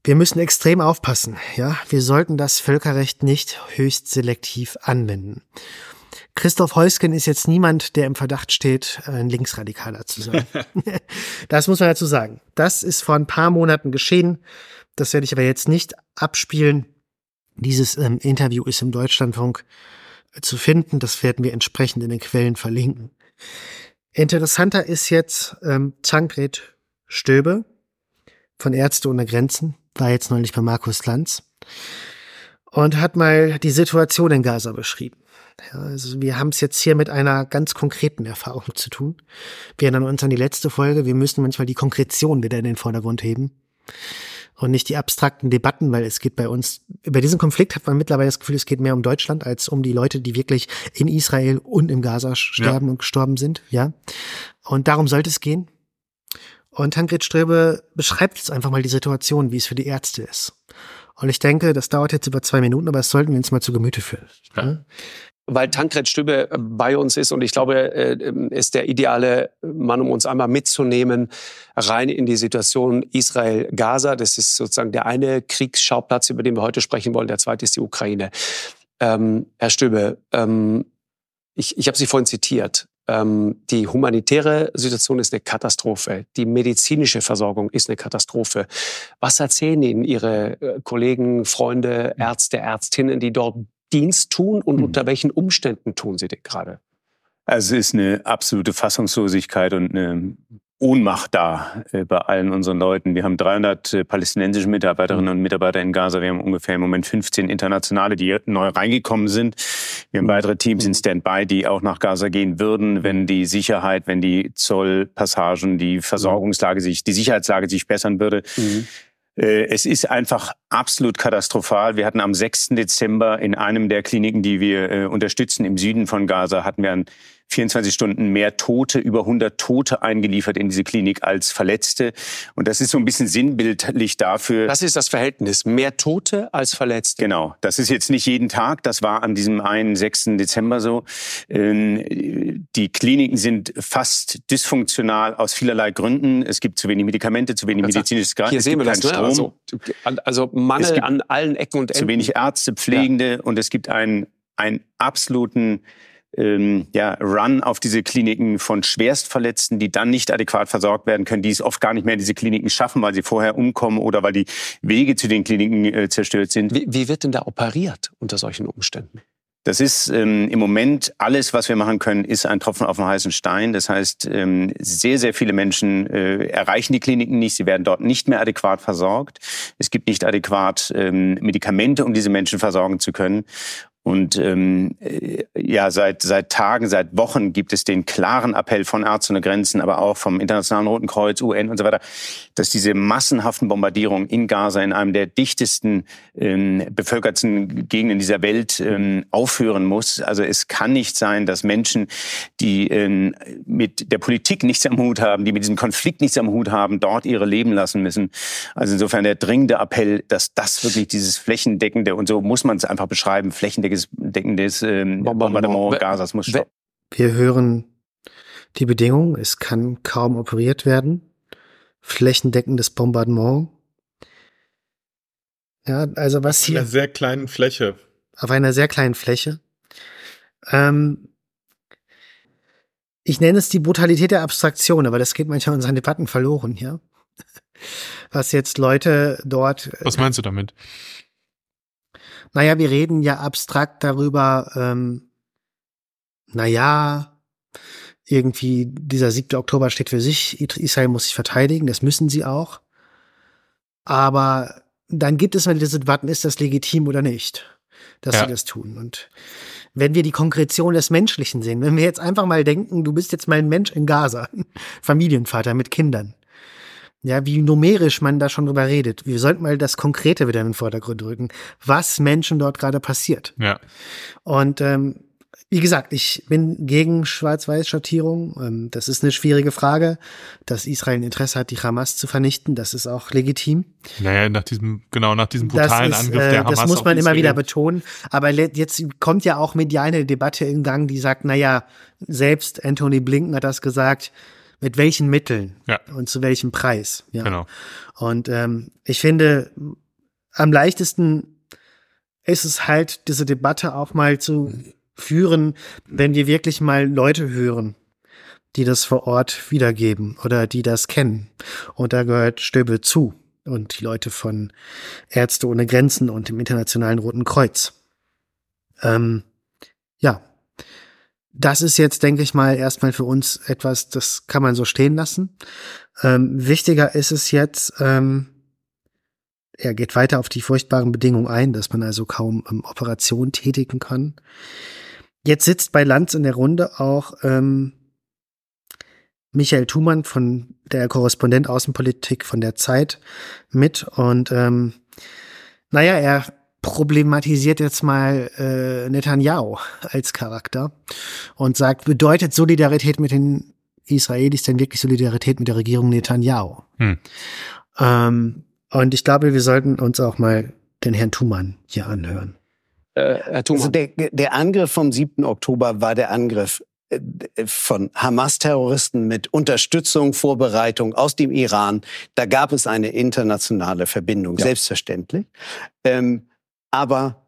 wir müssen extrem aufpassen, ja. Wir sollten das Völkerrecht nicht höchst selektiv anwenden. Christoph Heusgen ist jetzt niemand, der im Verdacht steht, ein Linksradikaler zu sein. [LAUGHS] das muss man dazu sagen. Das ist vor ein paar Monaten geschehen. Das werde ich aber jetzt nicht abspielen. Dieses ähm, Interview ist im Deutschlandfunk äh, zu finden. Das werden wir entsprechend in den Quellen verlinken. Interessanter ist jetzt ähm, Tankred Stöbe von Ärzte ohne Grenzen, war jetzt neulich bei Markus Lanz und hat mal die Situation in Gaza beschrieben. Ja, also wir haben es jetzt hier mit einer ganz konkreten Erfahrung zu tun. Wir erinnern uns an die letzte Folge. Wir müssen manchmal die Konkretion wieder in den Vordergrund heben und nicht die abstrakten Debatten, weil es geht bei uns, über diesen Konflikt hat man mittlerweile das Gefühl, es geht mehr um Deutschland als um die Leute, die wirklich in Israel und im Gaza sterben ja. und gestorben sind, ja. Und darum sollte es gehen. Und Tankred Ströbe beschreibt jetzt einfach mal die Situation, wie es für die Ärzte ist. Und ich denke, das dauert jetzt über zwei Minuten, aber das sollten wir uns mal zu Gemüte führen. Ja weil Tankred Stübe äh, bei uns ist und ich glaube, äh, ist der ideale Mann, um uns einmal mitzunehmen, rein in die Situation Israel-Gaza. Das ist sozusagen der eine Kriegsschauplatz, über den wir heute sprechen wollen. Der zweite ist die Ukraine. Ähm, Herr Stöbe, ähm, ich, ich habe Sie vorhin zitiert. Ähm, die humanitäre Situation ist eine Katastrophe. Die medizinische Versorgung ist eine Katastrophe. Was erzählen Ihnen Ihre äh, Kollegen, Freunde, Ärzte, Ärztinnen, die dort Dienst tun und mhm. unter welchen Umständen tun Sie den gerade? Also es ist eine absolute Fassungslosigkeit und eine Ohnmacht da äh, bei allen unseren Leuten. Wir haben 300 äh, palästinensische Mitarbeiterinnen hm. und Mitarbeiter in Gaza. Wir haben ungefähr im Moment 15 internationale, die neu reingekommen sind. Wir haben hm. weitere Teams in hm. Standby, die auch nach Gaza gehen würden, wenn die Sicherheit, wenn die Zollpassagen, die Versorgungslage sich, die Sicherheitslage sich bessern würde. Mhm. Äh, es ist einfach absolut katastrophal. Wir hatten am 6. Dezember in einem der Kliniken, die wir äh, unterstützen im Süden von Gaza, hatten wir ein 24 Stunden mehr Tote, über 100 Tote eingeliefert in diese Klinik als Verletzte. Und das ist so ein bisschen sinnbildlich dafür. Das ist das Verhältnis. Mehr Tote als Verletzte. Genau. Das ist jetzt nicht jeden Tag. Das war an diesem einen 6. Dezember so. Ähm, die Kliniken sind fast dysfunktional aus vielerlei Gründen. Es gibt zu wenig Medikamente, zu wenig medizinisches Gerät. Hier sehen wir das, ne? also, also Mangel an allen Ecken und Enden. Zu wenig Ärzte, Pflegende ja. und es gibt einen, einen absoluten ähm, ja, Run auf diese Kliniken von Schwerstverletzten, die dann nicht adäquat versorgt werden können, die es oft gar nicht mehr in diese Kliniken schaffen, weil sie vorher umkommen oder weil die Wege zu den Kliniken äh, zerstört sind. Wie, wie wird denn da operiert unter solchen Umständen? Das ist ähm, im Moment alles, was wir machen können, ist ein Tropfen auf dem heißen Stein. Das heißt, ähm, sehr, sehr viele Menschen äh, erreichen die Kliniken nicht. Sie werden dort nicht mehr adäquat versorgt. Es gibt nicht adäquat ähm, Medikamente, um diese Menschen versorgen zu können. Und ähm, äh, ja, seit, seit Tagen, seit Wochen gibt es den klaren Appell von Ärzte ohne Grenzen, aber auch vom Internationalen Roten Kreuz, UN und so weiter, dass diese massenhaften Bombardierungen in Gaza, in einem der dichtesten ähm, bevölkerten Gegenden dieser Welt, ähm, aufhören muss. Also es kann nicht sein, dass Menschen, die ähm, mit der Politik nichts am Hut haben, die mit diesem Konflikt nichts am Hut haben, dort ihre Leben lassen müssen. Also insofern der dringende Appell, dass das wirklich dieses flächendeckende, und so muss man es einfach beschreiben, flächendeckende deckendes ähm, Bombardement Gazas muss stoppen. Wir hören die Bedingungen, es kann kaum operiert werden. Flächendeckendes Bombardement. Ja, also was hier. Auf einer sehr kleinen Fläche. Auf einer sehr kleinen Fläche. Ähm, ich nenne es die Brutalität der Abstraktion, aber das geht manchmal in unseren Debatten verloren hier. [LAUGHS] Was jetzt Leute dort. Was meinst du damit? Naja, wir reden ja abstrakt darüber, ähm, naja, irgendwie dieser 7. Oktober steht für sich, Israel muss sich verteidigen, das müssen sie auch. Aber dann gibt es mal diese Debatten, ist das legitim oder nicht, dass ja. sie das tun. Und wenn wir die Konkretion des Menschlichen sehen, wenn wir jetzt einfach mal denken, du bist jetzt mal ein Mensch in Gaza, [LAUGHS] Familienvater mit Kindern, ja, wie numerisch man da schon drüber redet. Wir sollten mal das Konkrete wieder in den Vordergrund rücken, was Menschen dort gerade passiert. Ja. Und ähm, wie gesagt, ich bin gegen Schwarz-Weiß-Schattierung. Ähm, das ist eine schwierige Frage, dass Israel ein Interesse hat, die Hamas zu vernichten. Das ist auch legitim. Naja, nach diesem, genau, nach diesem brutalen ist, Angriff der äh, Hamas. Das muss man immer wieder betonen. Aber jetzt kommt ja auch medial eine Debatte in Gang, die sagt, naja, selbst Anthony Blinken hat das gesagt, mit welchen Mitteln ja. und zu welchem Preis. Ja. Genau. Und ähm, ich finde, am leichtesten ist es halt, diese Debatte auch mal zu führen, wenn wir wirklich mal Leute hören, die das vor Ort wiedergeben oder die das kennen. Und da gehört Stöbe zu und die Leute von Ärzte ohne Grenzen und dem Internationalen Roten Kreuz. Ähm, ja, das ist jetzt, denke ich mal, erstmal für uns etwas, das kann man so stehen lassen. Ähm, wichtiger ist es jetzt, ähm, er geht weiter auf die furchtbaren Bedingungen ein, dass man also kaum ähm, Operationen tätigen kann. Jetzt sitzt bei Lanz in der Runde auch ähm, Michael Thumann von der Korrespondent Außenpolitik von der Zeit mit und ähm, naja, er problematisiert jetzt mal äh, Netanyahu als Charakter und sagt, bedeutet Solidarität mit den Israelis denn wirklich Solidarität mit der Regierung Netanyahu? Hm. Ähm, und ich glaube, wir sollten uns auch mal den Herrn Thumann hier anhören. Äh, Herr Thumann. Also der, der Angriff vom 7. Oktober war der Angriff äh, von Hamas-Terroristen mit Unterstützung, Vorbereitung aus dem Iran. Da gab es eine internationale Verbindung, ja. selbstverständlich. Ähm, aber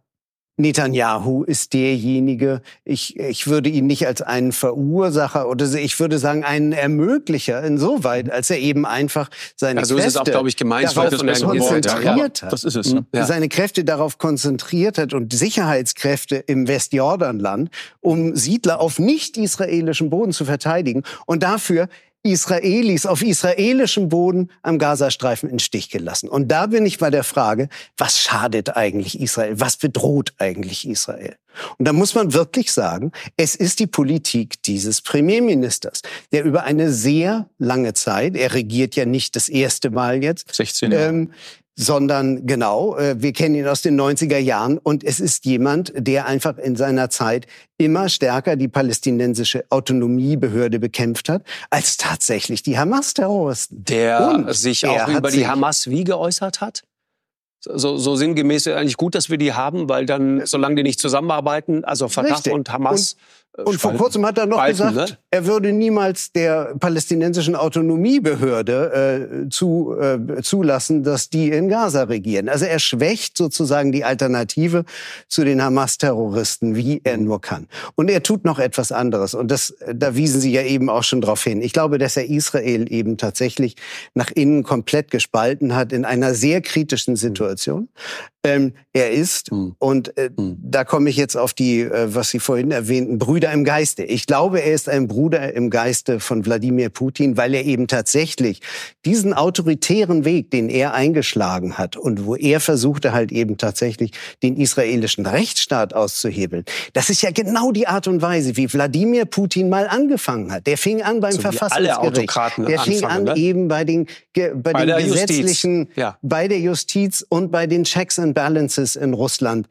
Netanyahu ist derjenige, ich, ich würde ihn nicht als einen Verursacher oder ich würde sagen einen Ermöglicher insoweit, als er eben einfach seine ja, so Kräfte ist es auch, glaube ich, gemeint, darauf konzentriert ja. hat. Das ist es. Ne? Ja. Seine Kräfte darauf konzentriert hat und Sicherheitskräfte im Westjordanland, um Siedler auf nicht-israelischem Boden zu verteidigen und dafür Israelis auf israelischem Boden am Gazastreifen in Stich gelassen. Und da bin ich bei der Frage, was schadet eigentlich Israel? Was bedroht eigentlich Israel? Und da muss man wirklich sagen, es ist die Politik dieses Premierministers, der über eine sehr lange Zeit, er regiert ja nicht das erste Mal jetzt, 16 Jahre. Ähm, sondern genau, äh, wir kennen ihn aus den 90er Jahren und es ist jemand, der einfach in seiner Zeit immer stärker die palästinensische Autonomiebehörde bekämpft hat, als tatsächlich die Hamas-Terroristen. Der und sich auch über die Hamas wie geäußert hat? So, so sinngemäß eigentlich gut, dass wir die haben, weil dann, solange die nicht zusammenarbeiten, also Fatah Richtig. und Hamas. Und und vor kurzem hat er noch Spalten, gesagt, ne? er würde niemals der palästinensischen Autonomiebehörde äh, zu, äh, zulassen, dass die in Gaza regieren. Also er schwächt sozusagen die Alternative zu den Hamas-Terroristen, wie er nur kann. Und er tut noch etwas anderes. Und das, da wiesen Sie ja eben auch schon drauf hin. Ich glaube, dass er Israel eben tatsächlich nach innen komplett gespalten hat in einer sehr kritischen Situation. Ähm, er ist, mhm. und äh, mhm. da komme ich jetzt auf die, äh, was Sie vorhin erwähnten, Brüder im Geiste. Ich glaube, er ist ein Bruder im Geiste von Wladimir Putin, weil er eben tatsächlich diesen autoritären Weg, den er eingeschlagen hat und wo er versuchte halt eben tatsächlich den israelischen Rechtsstaat auszuhebeln, das ist ja genau die Art und Weise, wie Wladimir Putin mal angefangen hat. Der fing an beim so Verfassungsgericht. Der fing an ne? eben bei den, bei, bei den gesetzlichen, ja. bei der Justiz und bei den Checks and Balances in Russland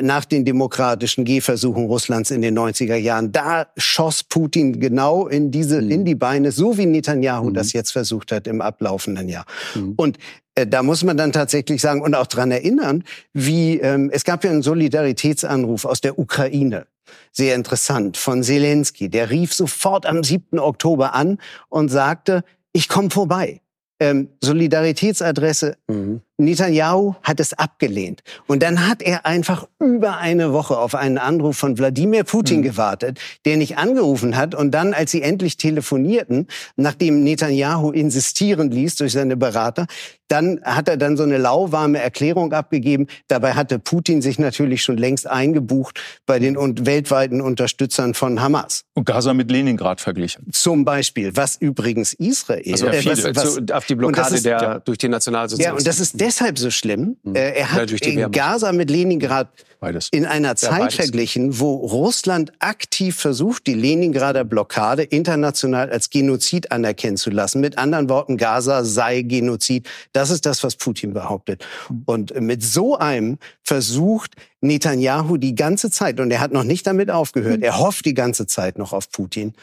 nach den demokratischen Gehversuchen Russlands in den 90er Jahren. Da schoss Putin genau in diese, mhm. in die Beine, so wie Netanyahu mhm. das jetzt versucht hat im ablaufenden Jahr. Mhm. Und äh, da muss man dann tatsächlich sagen und auch dran erinnern, wie ähm, es gab ja einen Solidaritätsanruf aus der Ukraine. Sehr interessant von Zelensky. Der rief sofort am 7. Oktober an und sagte, ich komme vorbei. Ähm, Solidaritätsadresse mhm. Netanyahu hat es abgelehnt. Und dann hat er einfach über eine Woche auf einen Anruf von Wladimir Putin mhm. gewartet, der nicht angerufen hat. Und dann, als sie endlich telefonierten, nachdem Netanyahu insistieren ließ durch seine Berater, dann hat er dann so eine lauwarme Erklärung abgegeben. Dabei hatte Putin sich natürlich schon längst eingebucht bei den weltweiten Unterstützern von Hamas. Und Gaza mit Leningrad verglichen. Zum Beispiel, was übrigens Israel... Also äh, was, was, auf die Blockade ist, der, durch die Nationalsozialisten. Ja, und das ist deshalb so schlimm. Mhm. Er hat in Gaza mit Leningrad Beides. in einer Zeit ja, verglichen, wo Russland aktiv versucht, die Leningrader Blockade international als Genozid anerkennen zu lassen. Mit anderen Worten, Gaza sei Genozid. Das ist das, was Putin behauptet. Mhm. Und mit so einem versucht Netanyahu die ganze Zeit, und er hat noch nicht damit aufgehört, mhm. er hofft die ganze Zeit noch auf Putin.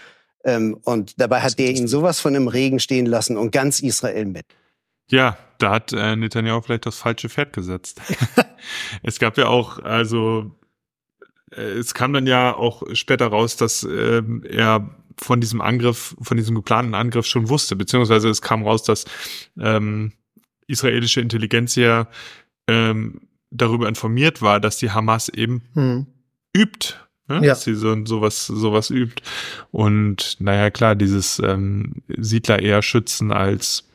Ähm, und dabei hat der ihn sowas von im Regen stehen lassen und ganz Israel mit. Ja, da hat äh, Netanyahu vielleicht das falsche Pferd gesetzt. [LAUGHS] es gab ja auch, also äh, es kam dann ja auch später raus, dass äh, er von diesem Angriff, von diesem geplanten Angriff schon wusste, beziehungsweise es kam raus, dass ähm, israelische Intelligenz ja ähm, darüber informiert war, dass die Hamas eben hm. übt, ne? ja. dass sie so sowas sowas übt und naja klar, dieses ähm, Siedler eher schützen als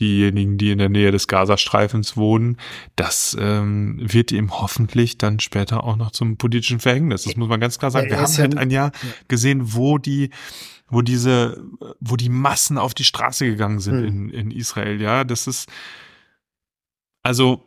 diejenigen, die in der Nähe des Gazastreifens wohnen, das ähm, wird ihm hoffentlich dann später auch noch zum politischen Verhängnis. Das muss man ganz klar sagen. Wir haben halt ein Jahr gesehen, wo die wo diese, wo die Massen auf die Straße gegangen sind hm. in, in Israel, ja, das ist, also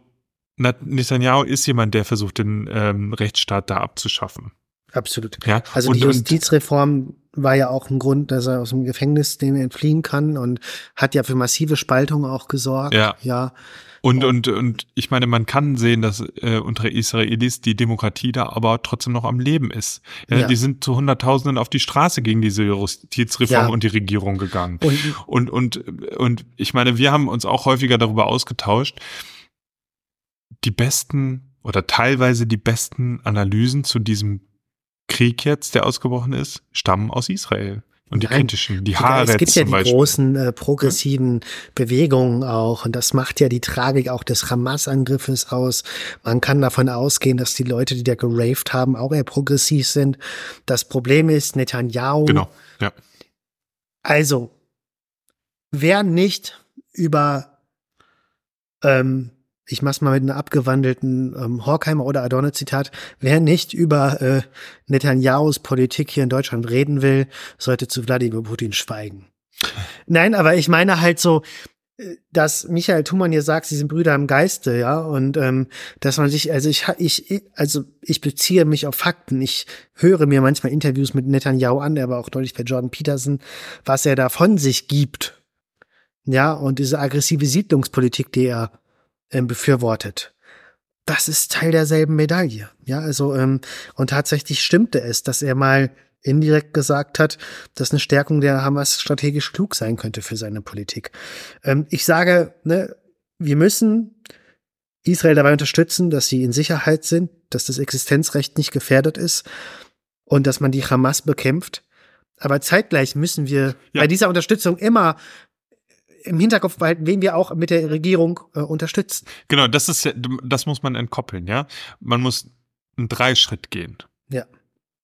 Netanyahu ist jemand, der versucht, den ähm, Rechtsstaat da abzuschaffen. Absolut. Ja? Also und, die Justizreform war ja auch ein Grund, dass er aus dem Gefängnis dem entfliehen kann und hat ja für massive Spaltung auch gesorgt. Ja. ja. Und, und, und ich meine, man kann sehen, dass äh, unter Israelis die Demokratie da aber trotzdem noch am Leben ist. Ja, ja. Die sind zu Hunderttausenden auf die Straße gegen diese Justizreform ja. und die Regierung gegangen. Und, und, und, und ich meine, wir haben uns auch häufiger darüber ausgetauscht. Die besten oder teilweise die besten Analysen zu diesem Krieg jetzt, der ausgebrochen ist, stammen aus Israel. Und die Nein, kritischen, die Haaretz Es gibt ja die Beispiel. großen äh, progressiven Bewegungen auch. Und das macht ja die Tragik auch des Hamas-Angriffes aus. Man kann davon ausgehen, dass die Leute, die da geraved haben, auch eher progressiv sind. Das Problem ist, Netanyahu. Genau, ja. Also, wer nicht über ähm, ich mach's mal mit einem abgewandelten ähm, Horkheimer oder Adorno-Zitat, wer nicht über äh, Netanyahus Politik hier in Deutschland reden will, sollte zu Wladimir Putin schweigen. [LAUGHS] Nein, aber ich meine halt so, äh, dass Michael Thumann hier sagt, sie sind Brüder im Geiste, ja, und ähm, dass man sich, also ich, ich, also ich beziehe mich auf Fakten. Ich höre mir manchmal Interviews mit Netanyahu an, aber auch deutlich bei Jordan Peterson, was er da von sich gibt. Ja, und diese aggressive Siedlungspolitik, die er äh, befürwortet. Das ist Teil derselben Medaille. Ja, also, ähm, und tatsächlich stimmte es, dass er mal indirekt gesagt hat, dass eine Stärkung der Hamas strategisch klug sein könnte für seine Politik. Ähm, ich sage, ne, wir müssen Israel dabei unterstützen, dass sie in Sicherheit sind, dass das Existenzrecht nicht gefährdet ist und dass man die Hamas bekämpft. Aber zeitgleich müssen wir ja. bei dieser Unterstützung immer im Hinterkopf behalten, wen wir auch mit der Regierung äh, unterstützen. Genau, das ist das muss man entkoppeln, ja. Man muss einen Dreischritt gehen. Ja.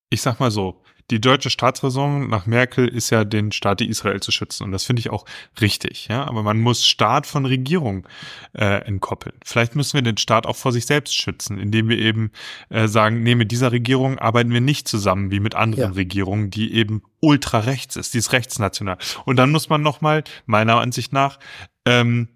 Ich sag mal so, die deutsche Staatsräson nach Merkel ist ja, den Staat Israel zu schützen. Und das finde ich auch richtig. Ja? Aber man muss Staat von Regierung äh, entkoppeln. Vielleicht müssen wir den Staat auch vor sich selbst schützen, indem wir eben äh, sagen, nee, mit dieser Regierung arbeiten wir nicht zusammen wie mit anderen ja. Regierungen, die eben ultra rechts ist, die ist rechtsnational. Und dann muss man nochmal, meiner Ansicht nach, ähm,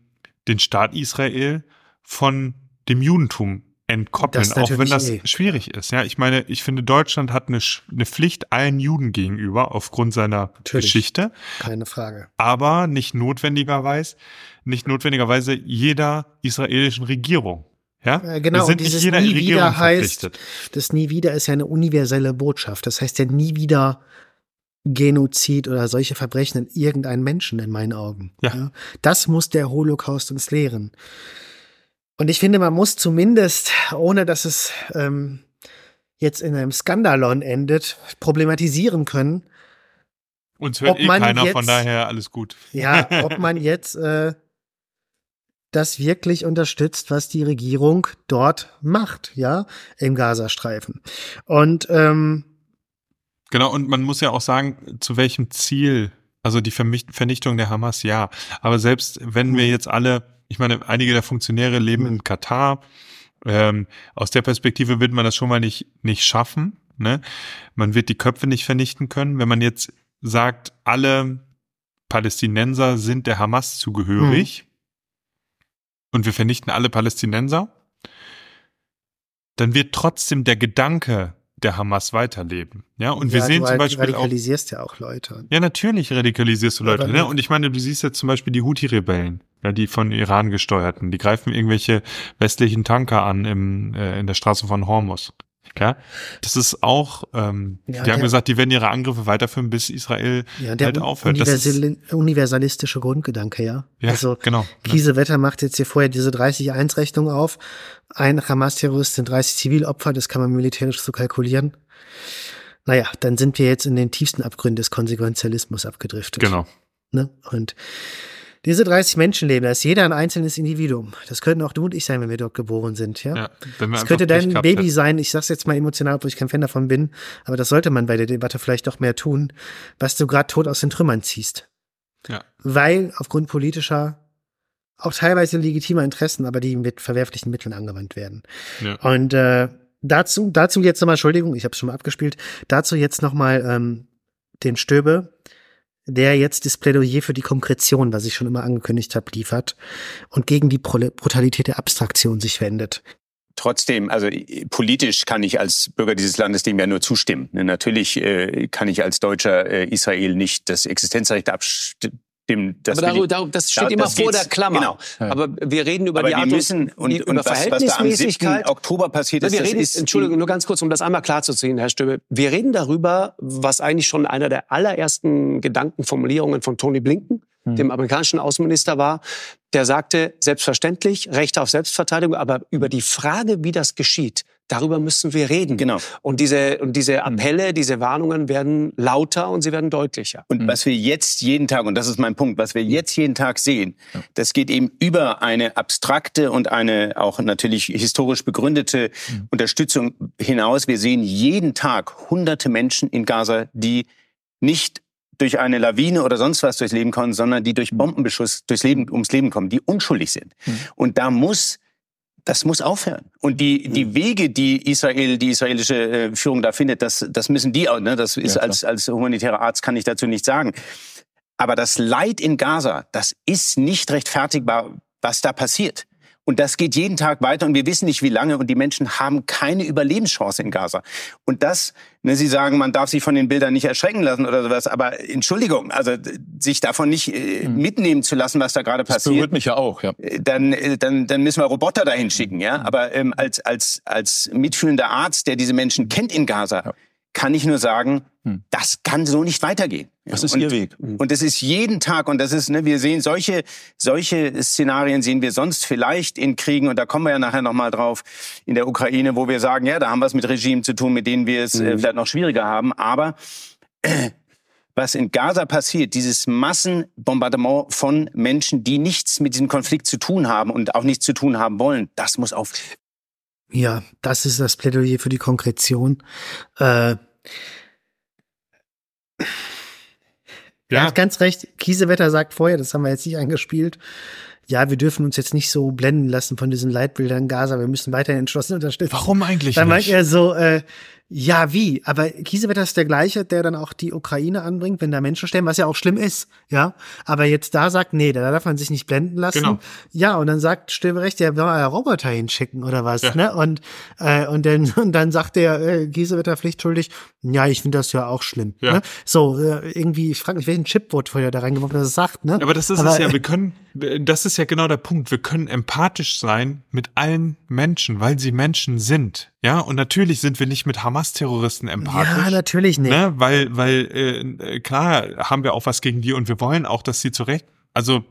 den Staat Israel von dem Judentum entkoppeln, auch wenn das eh. schwierig ist. Ja, ich meine, ich finde, Deutschland hat eine, eine Pflicht allen Juden gegenüber aufgrund seiner natürlich. Geschichte. Keine Frage. Aber nicht notwendigerweise, nicht notwendigerweise jeder israelischen Regierung. Ja, äh, genau. Wir sind nicht jeder nie Regierung wieder heißt, das nie wieder ist ja eine universelle Botschaft. Das heißt ja nie wieder Genozid oder solche Verbrechen in irgendeinen Menschen in meinen Augen. Ja. ja. Das muss der Holocaust uns lehren. Und ich finde, man muss zumindest, ohne dass es ähm, jetzt in einem Skandalon endet, problematisieren können. Uns hört eh keiner, jetzt, von daher alles gut. Ja, ob man [LAUGHS] jetzt äh, das wirklich unterstützt, was die Regierung dort macht, ja, im Gazastreifen. Und ähm, genau, und man muss ja auch sagen, zu welchem Ziel, also die Vernichtung der Hamas, ja. Aber selbst wenn wir hm. jetzt alle ich meine, einige der Funktionäre leben in Katar. Ähm, aus der Perspektive wird man das schon mal nicht, nicht schaffen. Ne? Man wird die Köpfe nicht vernichten können. Wenn man jetzt sagt, alle Palästinenser sind der Hamas zugehörig mhm. und wir vernichten alle Palästinenser, dann wird trotzdem der Gedanke der Hamas weiterleben. Ja, und ja, wir sehen zum Beispiel. Du radikalisierst auch, ja auch Leute. Ja, natürlich radikalisierst du Leute. Ne? Und ich meine, du siehst jetzt zum Beispiel die Houthi-Rebellen ja, die von Iran gesteuerten. Die greifen irgendwelche westlichen Tanker an im, äh, in der Straße von Hormuz. Ja, das ist auch, ähm, ja, die haben gesagt, die werden ihre Angriffe weiterführen, bis Israel ja, der halt aufhört. Universal, ist, universalistische Grundgedanke, ja. ja also genau. Kiesewetter macht jetzt hier vorher diese 30-1-Rechnung auf. Ein Hamas-Terrorist sind 30 Zivilopfer, das kann man militärisch so kalkulieren. Naja, dann sind wir jetzt in den tiefsten Abgründen des Konsequenzialismus abgedriftet. Genau. Ne? Und diese 30 Menschenleben, da ist jeder ein einzelnes Individuum. Das könnten auch du und ich sein, wenn wir dort geboren sind, ja. ja das könnte dein Baby hätte. sein. Ich sag's jetzt mal emotional, obwohl ich kein Fan davon bin. Aber das sollte man bei der Debatte vielleicht doch mehr tun, was du gerade tot aus den Trümmern ziehst. Ja. Weil aufgrund politischer, auch teilweise legitimer Interessen, aber die mit verwerflichen Mitteln angewandt werden. Ja. Und äh, dazu, dazu jetzt nochmal, Entschuldigung, ich habe es schon mal abgespielt, dazu jetzt nochmal ähm, den Stöbe, der jetzt das Plädoyer für die Konkretion, was ich schon immer angekündigt habe, liefert und gegen die Brutalität der Abstraktion sich wendet. Trotzdem, also politisch kann ich als Bürger dieses Landes dem ja nur zustimmen. Natürlich äh, kann ich als Deutscher äh, Israel nicht das Existenzrecht dem, das, aber darüber, darüber, das steht da, immer das vor der Klammer. Genau. Aber wir reden über aber die Art müssen, und, die, und über was, Verhältnismäßigkeit. Was Oktober passiert ist, wir reden, ist Entschuldigung, nur ganz kurz, um das einmal klarzuziehen, Herr Stöbe. Wir reden darüber, was eigentlich schon einer der allerersten Gedankenformulierungen von Tony Blinken, hm. dem amerikanischen Außenminister war, der sagte, selbstverständlich, Rechte auf Selbstverteidigung, aber über die Frage, wie das geschieht, Darüber müssen wir reden. Genau. Und diese, und diese mhm. Appelle, diese Warnungen werden lauter und sie werden deutlicher. Und mhm. was wir jetzt jeden Tag, und das ist mein Punkt, was wir jetzt jeden Tag sehen, das geht eben über eine abstrakte und eine auch natürlich historisch begründete mhm. Unterstützung hinaus. Wir sehen jeden Tag hunderte Menschen in Gaza, die nicht durch eine Lawine oder sonst was durchs Leben kommen, sondern die durch mhm. Bombenbeschuss durchs Leben, ums Leben kommen, die unschuldig sind. Mhm. Und da muss das muss aufhören. Und die, die. Wege, die Israel, die israelische äh, Führung da findet, das, das müssen die auch, ne? Das ist ja, als, als humanitärer Arzt kann ich dazu nichts sagen. Aber das Leid in Gaza, das ist nicht rechtfertigbar, was da passiert. Und das geht jeden Tag weiter und wir wissen nicht, wie lange. Und die Menschen haben keine Überlebenschance in Gaza. Und das, ne, Sie sagen, man darf sich von den Bildern nicht erschrecken lassen oder sowas. Aber Entschuldigung, also sich davon nicht äh, mhm. mitnehmen zu lassen, was da gerade passiert. Das berührt mich ja auch, ja. Äh, dann, äh, dann, dann müssen wir Roboter dahin schicken, ja. Aber ähm, als, als, als mitfühlender Arzt, der diese Menschen kennt in Gaza, ja kann ich nur sagen, hm. das kann so nicht weitergehen. Was ist und, Ihr Weg? Hm. Und das ist jeden Tag und das ist, ne, wir sehen solche, solche Szenarien sehen wir sonst vielleicht in Kriegen und da kommen wir ja nachher nochmal drauf in der Ukraine, wo wir sagen, ja, da haben wir es mit Regimen zu tun, mit denen wir es mhm. äh, vielleicht noch schwieriger haben. Aber äh, was in Gaza passiert, dieses Massenbombardement von Menschen, die nichts mit diesem Konflikt zu tun haben und auch nichts zu tun haben wollen, das muss auf. Ja, das ist das Plädoyer für die Konkretion. Äh, ja. Er hat ganz recht. Kiesewetter sagt vorher, das haben wir jetzt nicht eingespielt. Ja, wir dürfen uns jetzt nicht so blenden lassen von diesen Leitbildern Gaza. Wir müssen weiterhin entschlossen unterstützen. Warum eigentlich? Dann meint er so, äh, ja, wie? Aber Kiesewetter ist der gleiche, der dann auch die Ukraine anbringt, wenn da Menschen sterben, was ja auch schlimm ist, ja. Aber jetzt da sagt, nee, da darf man sich nicht blenden lassen. Genau. Ja, und dann sagt Stilberecht, der will ja Roboter hinschicken oder was, ja. ne? Und, äh, und, dann, [LAUGHS] und dann sagt der äh, Kiesewetter pflichtschuldig, ja, ich finde das ja auch schlimm. Ja. Ne? So, äh, irgendwie, ich frage mich, welchen Chip wurde vorher da reingeworfen, dass es sagt, ne? Aber das ist Aber, es ja, wir können, das ist ja genau der Punkt, wir können empathisch sein mit allen Menschen, weil sie Menschen sind. Ja, und natürlich sind wir nicht mit Hamas-Terroristen empathisch. Ja, natürlich nicht. Ne? Weil, weil äh, klar haben wir auch was gegen die und wir wollen auch, dass sie zurecht, also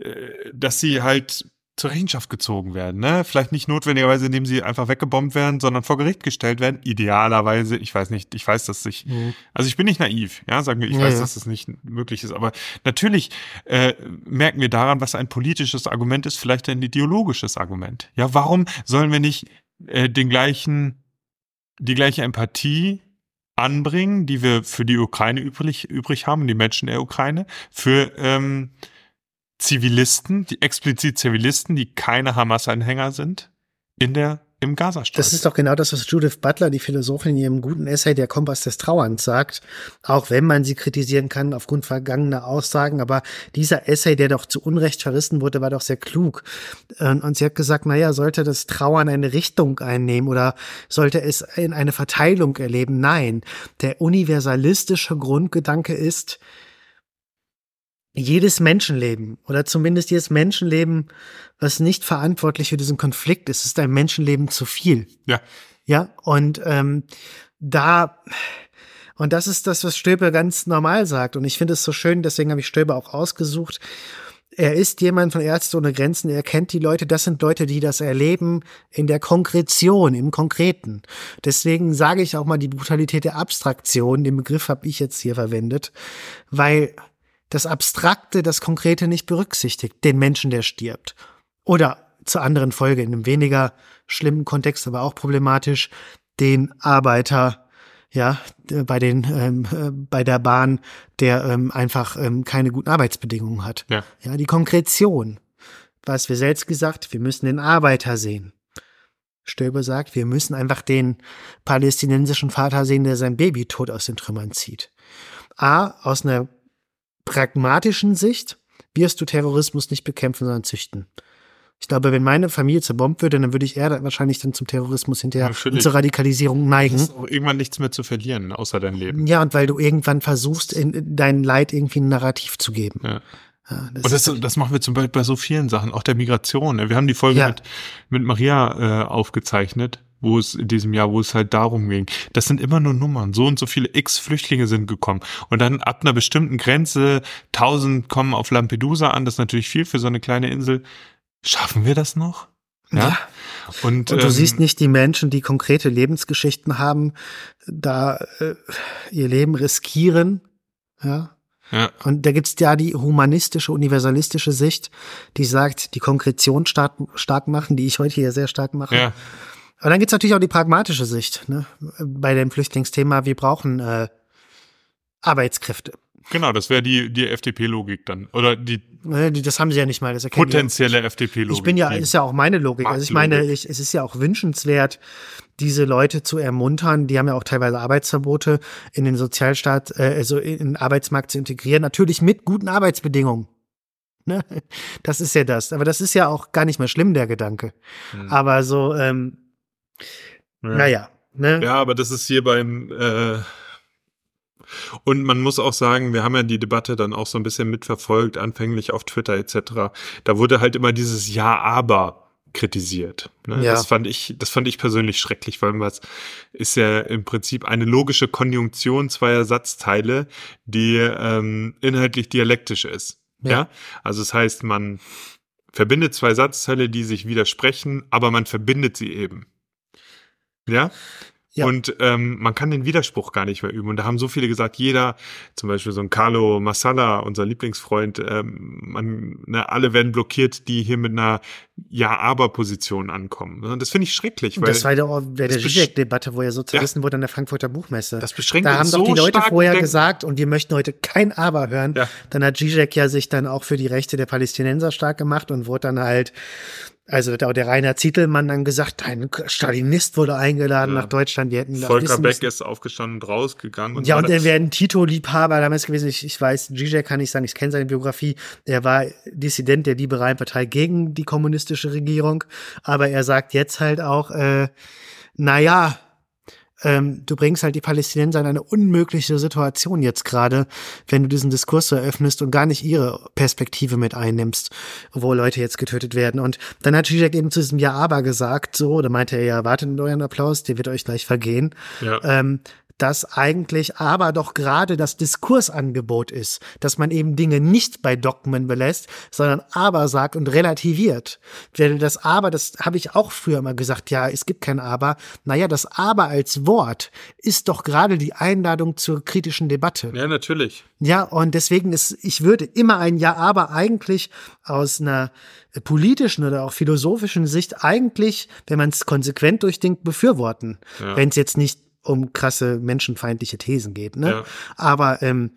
äh, dass sie halt zur Rechenschaft gezogen werden. Ne? Vielleicht nicht notwendigerweise, indem sie einfach weggebombt werden, sondern vor Gericht gestellt werden. Idealerweise, ich weiß nicht, ich weiß, dass ich, mhm. also ich bin nicht naiv, ja, sagen wir, ich ja, weiß, ja. dass das nicht möglich ist. Aber natürlich äh, merken wir daran, was ein politisches Argument ist, vielleicht ein ideologisches Argument. Ja, warum sollen wir nicht äh, den gleichen, die gleiche Empathie anbringen, die wir für die Ukraine übrig, übrig haben, die Menschen der Ukraine, für ähm, Zivilisten, die explizit Zivilisten, die keine Hamas-Anhänger sind, in der im Gazastreifen. Das ist doch genau das, was Judith Butler, die Philosophin, in ihrem guten Essay Der Kompass des Trauerns sagt. Auch wenn man sie kritisieren kann aufgrund vergangener Aussagen. Aber dieser Essay, der doch zu Unrecht verrissen wurde, war doch sehr klug. Und sie hat gesagt, naja, sollte das Trauern eine Richtung einnehmen oder sollte es in eine Verteilung erleben? Nein. Der universalistische Grundgedanke ist, jedes Menschenleben oder zumindest jedes Menschenleben, was nicht verantwortlich für diesen Konflikt ist, ist ein Menschenleben zu viel. Ja. Ja, und ähm, da, und das ist das, was Stöber ganz normal sagt. Und ich finde es so schön, deswegen habe ich Stöber auch ausgesucht. Er ist jemand von Ärzte ohne Grenzen, er kennt die Leute, das sind Leute, die das erleben in der Konkretion, im Konkreten. Deswegen sage ich auch mal die Brutalität der Abstraktion, den Begriff habe ich jetzt hier verwendet, weil das Abstrakte, das Konkrete nicht berücksichtigt, den Menschen, der stirbt. Oder zur anderen Folge, in einem weniger schlimmen Kontext, aber auch problematisch, den Arbeiter, ja, bei den, ähm, äh, bei der Bahn, der ähm, einfach ähm, keine guten Arbeitsbedingungen hat. Ja. ja, die Konkretion. Was wir selbst gesagt, wir müssen den Arbeiter sehen. Stöber sagt, wir müssen einfach den palästinensischen Vater sehen, der sein Baby tot aus den Trümmern zieht. A, aus einer pragmatischen Sicht wirst du Terrorismus nicht bekämpfen, sondern züchten. Ich glaube, wenn meine Familie zerbombt würde, dann würde ich eher wahrscheinlich dann zum Terrorismus hinterher ja, und zur Radikalisierung neigen. Du hast auch irgendwann nichts mehr zu verlieren, außer dein Leben. Ja, und weil du irgendwann versuchst, in dein Leid irgendwie ein Narrativ zu geben. Ja. Ja, das und das, das machen wir zum Beispiel bei so vielen Sachen, auch der Migration. Wir haben die Folge ja. mit, mit Maria äh, aufgezeichnet wo es in diesem Jahr, wo es halt darum ging. Das sind immer nur Nummern. So und so viele X Flüchtlinge sind gekommen. Und dann ab einer bestimmten Grenze, tausend kommen auf Lampedusa an. Das ist natürlich viel für so eine kleine Insel. Schaffen wir das noch? Ja. ja. Und, und, du ähm, siehst nicht die Menschen, die konkrete Lebensgeschichten haben, da äh, ihr Leben riskieren. Ja. Ja. Und da gibt's ja die humanistische, universalistische Sicht, die sagt, die Konkretion stark, stark machen, die ich heute hier sehr stark mache. Ja. Aber dann gibt's natürlich auch die pragmatische Sicht ne? bei dem Flüchtlingsthema. Wir brauchen äh, Arbeitskräfte. Genau, das wäre die, die FDP-Logik dann. Oder die. Das haben sie ja nicht mal. Das potenzielle FDP-Logik. Ich bin ja, ist ja auch meine Logik. Also ich meine, ich, es ist ja auch wünschenswert, diese Leute zu ermuntern. Die haben ja auch teilweise Arbeitsverbote in den Sozialstaat, äh, also in den Arbeitsmarkt zu integrieren. Natürlich mit guten Arbeitsbedingungen. Ne? Das ist ja das. Aber das ist ja auch gar nicht mehr schlimm, der Gedanke. Hm. Aber so, ähm, ja. naja. Ne? Ja, aber das ist hier beim äh und man muss auch sagen, wir haben ja die Debatte dann auch so ein bisschen mitverfolgt, anfänglich auf Twitter etc. Da wurde halt immer dieses Ja, aber kritisiert. Ne? Ja. Das fand ich, das fand ich persönlich schrecklich, weil was ist ja im Prinzip eine logische Konjunktion zweier Satzteile, die ähm, inhaltlich dialektisch ist. Ja. ja. Also das heißt, man verbindet zwei Satzteile, die sich widersprechen, aber man verbindet sie eben. Ja? Ja. Und ähm, man kann den Widerspruch gar nicht mehr üben. Und da haben so viele gesagt, jeder, zum Beispiel so ein Carlo Massala, unser Lieblingsfreund, ähm, man, ne, alle werden blockiert, die hier mit einer Ja-Aber-Position ankommen. Und das finde ich schrecklich. Weil das war doch der, der Zizek-Debatte, wo er so zerrissen ja. wurde an der Frankfurter Buchmesse. Das beschränkt Da haben doch so die Leute vorher denken. gesagt, und wir möchten heute kein Aber hören. Ja. Dann hat Zizek ja sich dann auch für die Rechte der Palästinenser stark gemacht und wurde dann halt also der, der Rainer Zietelmann dann gesagt, ein Stalinist wurde eingeladen ja. nach Deutschland. Die hätten Volker Beck ist aufgestanden und rausgegangen. Und ja, und er wäre ein Tito-Liebhaber damals gewesen. Ich, ich weiß, Zizek kann ich sagen, ich kenne seine Biografie. Er war Dissident der liberalen Partei gegen die kommunistische Regierung. Aber er sagt jetzt halt auch, äh, na ja, ähm, du bringst halt die Palästinenser in eine unmögliche Situation jetzt gerade, wenn du diesen Diskurs so eröffnest und gar nicht ihre Perspektive mit einnimmst, wo Leute jetzt getötet werden. Und dann hat Zizek eben zu diesem Ja aber gesagt, so, da meinte er ja, wartet mit euren Applaus, der wird euch gleich vergehen. Ja. Ähm, dass eigentlich aber doch gerade das Diskursangebot ist, dass man eben Dinge nicht bei Dogmen belässt, sondern aber sagt und relativiert. Denn das aber, das habe ich auch früher mal gesagt, ja, es gibt kein aber. Naja, das aber als Wort ist doch gerade die Einladung zur kritischen Debatte. Ja, natürlich. Ja, und deswegen ist, ich würde immer ein Ja, aber eigentlich aus einer politischen oder auch philosophischen Sicht eigentlich, wenn man es konsequent durchdenkt, befürworten. Ja. Wenn es jetzt nicht um krasse menschenfeindliche Thesen geht. Ne? Ja. Aber ähm,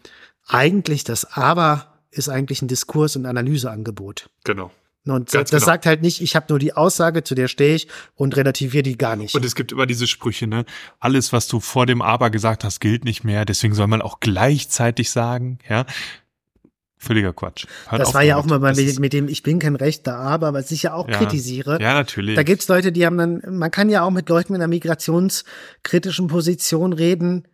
eigentlich das Aber ist eigentlich ein Diskurs- und Analyseangebot. Genau. Und Ganz das genau. sagt halt nicht, ich habe nur die Aussage, zu der stehe ich und relativiere die gar nicht. Und es gibt immer diese Sprüche, ne? Alles, was du vor dem Aber gesagt hast, gilt nicht mehr. Deswegen soll man auch gleichzeitig sagen, ja. Völliger Quatsch. Hört das war ja auch mal mit, mit, dem Ich bin kein Rechter, aber was ich ja auch ja, kritisiere. Ja, natürlich. Da gibt's Leute, die haben dann, man kann ja auch mit Leuten mit einer migrationskritischen Position reden,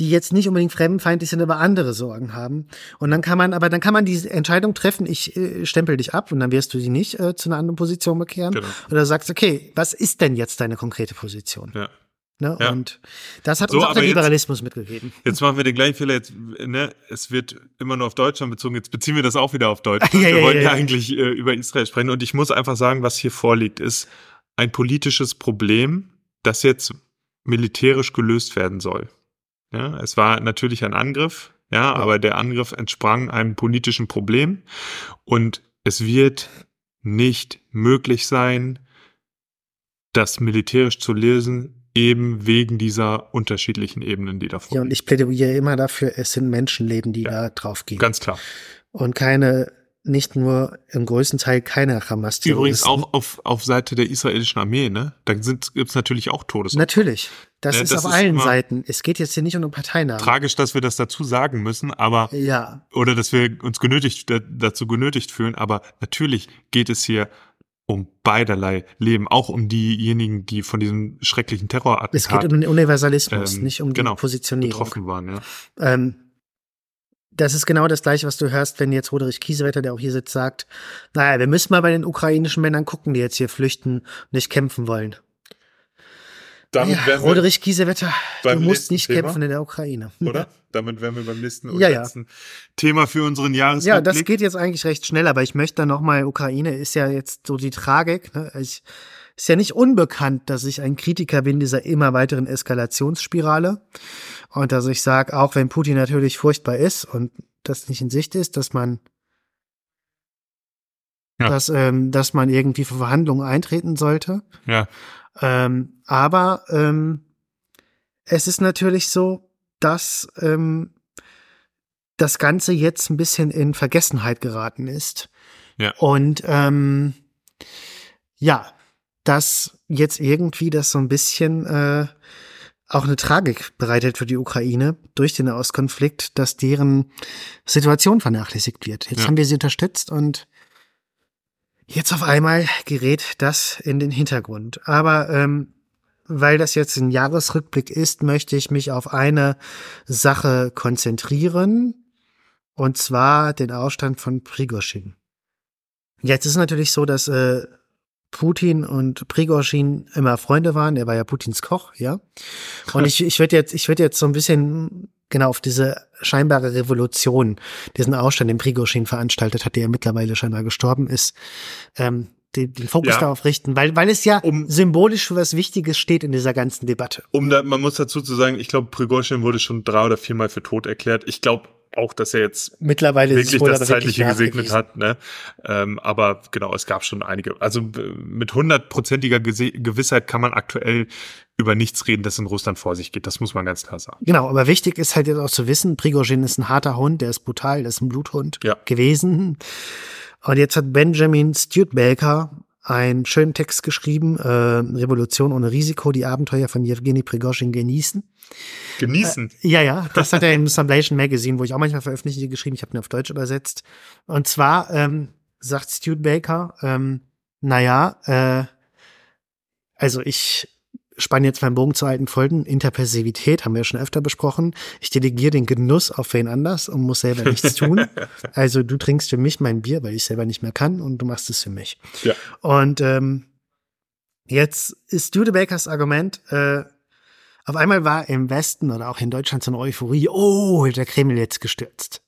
die jetzt nicht unbedingt fremdenfeindlich sind, aber andere Sorgen haben. Und dann kann man, aber dann kann man die Entscheidung treffen, ich äh, stempel dich ab und dann wirst du sie nicht äh, zu einer anderen Position bekehren. Genau. Oder sagst, okay, was ist denn jetzt deine konkrete Position? Ja. Ne? Ja. Und das hat so, uns auch der Liberalismus jetzt, mitgegeben. Jetzt machen wir den gleichen Fehler. Jetzt, ne, es wird immer nur auf Deutschland bezogen. Jetzt beziehen wir das auch wieder auf Deutschland. [LAUGHS] ja, wir ja, wollen ja, ja eigentlich äh, über Israel sprechen. Und ich muss einfach sagen, was hier vorliegt, ist ein politisches Problem, das jetzt militärisch gelöst werden soll. Ja, es war natürlich ein Angriff, ja, aber der Angriff entsprang einem politischen Problem und es wird nicht möglich sein, das militärisch zu lösen, eben wegen dieser unterschiedlichen Ebenen, die da vorliegen. Ja, und ich plädiere immer dafür, es sind Menschenleben, die ja, da drauf gehen. Ganz klar. Und keine, nicht nur im größten Teil keine hamas -Terroristen. Übrigens auch auf, auf Seite der israelischen Armee, ne? Da gibt es natürlich auch Todesopfer. Natürlich. Das ja, ist das auf ist allen Seiten. Es geht jetzt hier nicht um eine Parteinamen. Tragisch, dass wir das dazu sagen müssen, aber ja. oder dass wir uns genötigt dazu genötigt fühlen, aber natürlich geht es hier um beiderlei Leben, auch um diejenigen, die von diesem schrecklichen Terrorattentat Es geht um den Universalismus, ähm, nicht um die genau, Positionierung. betroffen waren, ja. Ähm, das ist genau das Gleiche, was du hörst, wenn jetzt Roderich Kiesewetter, der auch hier sitzt, sagt, naja, wir müssen mal bei den ukrainischen Männern gucken, die jetzt hier flüchten und nicht kämpfen wollen. Damit ja, Roderich Kiesewetter, du musst nicht Thema, kämpfen in der Ukraine. [LAUGHS] Oder? Damit wären wir beim nächsten ja, ja. Thema für unseren Jahresrückblick. Ja, das geht jetzt eigentlich recht schnell, aber ich möchte noch mal, Ukraine ist ja jetzt so die Tragik. Ne? Ich, ist ja nicht unbekannt, dass ich ein Kritiker bin dieser immer weiteren Eskalationsspirale. Und dass ich sage, auch wenn Putin natürlich furchtbar ist und das nicht in Sicht ist, dass man ja. dass, ähm, dass man irgendwie für Verhandlungen eintreten sollte. Ja. Ähm, aber ähm, es ist natürlich so, dass ähm, das Ganze jetzt ein bisschen in Vergessenheit geraten ist. Ja. Und ähm, ja, dass jetzt irgendwie das so ein bisschen äh, auch eine Tragik bereitet für die Ukraine durch den Auskonflikt, dass deren Situation vernachlässigt wird. Jetzt ja. haben wir sie unterstützt und Jetzt auf einmal gerät das in den Hintergrund. Aber ähm, weil das jetzt ein Jahresrückblick ist, möchte ich mich auf eine Sache konzentrieren. Und zwar den Ausstand von Prigozhin. Jetzt ist es natürlich so, dass äh, Putin und Prigozhin immer Freunde waren. Er war ja Putins Koch, ja. Und [LAUGHS] ich, ich würde jetzt, ich würde jetzt so ein bisschen genau auf diese scheinbare Revolution, diesen Ausstand, den Prigozhin veranstaltet hat, der ja mittlerweile scheinbar gestorben ist, ähm, den, den Fokus ja. darauf richten, weil, weil es ja um, symbolisch für was Wichtiges steht in dieser ganzen Debatte. Um da, man muss dazu zu sagen, ich glaube, Prigozhin wurde schon drei oder viermal für tot erklärt. Ich glaube, auch, dass er jetzt mittlerweile wirklich das Zeitliche gesegnet hat. Ne? Ähm, aber genau, es gab schon einige. Also mit hundertprozentiger Gewissheit kann man aktuell über nichts reden, das in Russland vor sich geht. Das muss man ganz klar sagen. Genau, aber wichtig ist halt jetzt auch zu wissen, Prigozhin ist ein harter Hund, der ist brutal, der ist ein Bluthund ja. gewesen. Und jetzt hat Benjamin Studebaker einen schönen Text geschrieben, äh, Revolution ohne Risiko, die Abenteuer von Jewgeni Prigozhin genießen. Genießen? Äh, ja, ja, das hat er im Sublation Magazine, wo ich auch manchmal veröffentliche, geschrieben. Ich habe ihn auf Deutsch übersetzt. Und zwar ähm, sagt Studebaker, ähm, naja, äh, also ich spanne jetzt meinen Bogen zu alten Folgen. Interpersivität haben wir ja schon öfter besprochen. Ich delegiere den Genuss auf wen anders und muss selber nichts tun. [LAUGHS] also du trinkst für mich mein Bier, weil ich selber nicht mehr kann und du machst es für mich. Ja. Und ähm, jetzt ist Studebakers Argument, äh, auf einmal war im Westen oder auch in Deutschland so eine Euphorie, oh, der Kreml jetzt gestürzt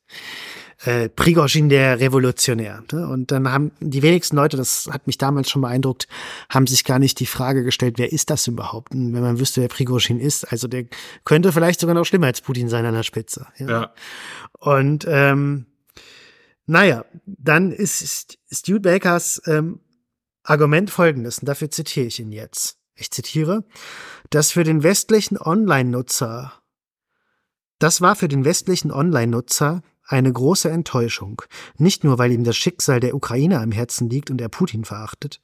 äh, Prigozhin der Revolutionär. Ne? Und dann haben die wenigsten Leute, das hat mich damals schon beeindruckt, haben sich gar nicht die Frage gestellt, wer ist das überhaupt? Und wenn man wüsste, wer Prigozhin ist, also der könnte vielleicht sogar noch schlimmer als Putin sein an der Spitze. Ja. ja. Und ähm, naja, dann ist Studebakers ähm, Argument folgendes, und dafür zitiere ich ihn jetzt. Ich zitiere, dass für den westlichen Online-Nutzer, das war für den westlichen Online-Nutzer eine große Enttäuschung, nicht nur weil ihm das Schicksal der Ukraine am Herzen liegt und er Putin verachtet.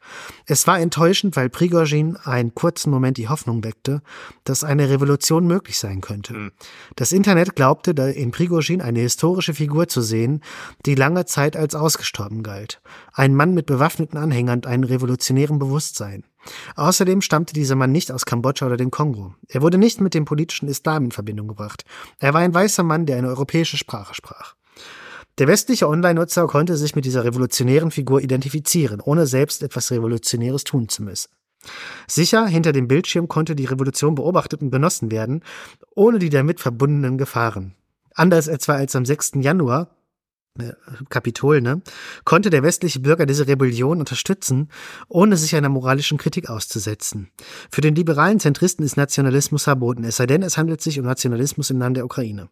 Es war enttäuschend, weil Prigozhin einen kurzen Moment die Hoffnung weckte, dass eine Revolution möglich sein könnte. Mhm. Das Internet glaubte, in Prigozhin eine historische Figur zu sehen, die lange Zeit als ausgestorben galt. Ein Mann mit bewaffneten Anhängern und einem revolutionären Bewusstsein. Außerdem stammte dieser Mann nicht aus Kambodscha oder dem Kongo. Er wurde nicht mit dem politischen Islam in Verbindung gebracht. Er war ein weißer Mann, der eine europäische Sprache sprach. Der westliche Online-Nutzer konnte sich mit dieser revolutionären Figur identifizieren, ohne selbst etwas Revolutionäres tun zu müssen. Sicher, hinter dem Bildschirm konnte die Revolution beobachtet und genossen werden, ohne die damit verbundenen Gefahren. Anders etwa als am 6. Januar, Kapitol, ne, konnte der westliche Bürger diese Rebellion unterstützen, ohne sich einer moralischen Kritik auszusetzen. Für den liberalen Zentristen ist Nationalismus verboten, es sei denn, es handelt sich um Nationalismus im Land der Ukraine.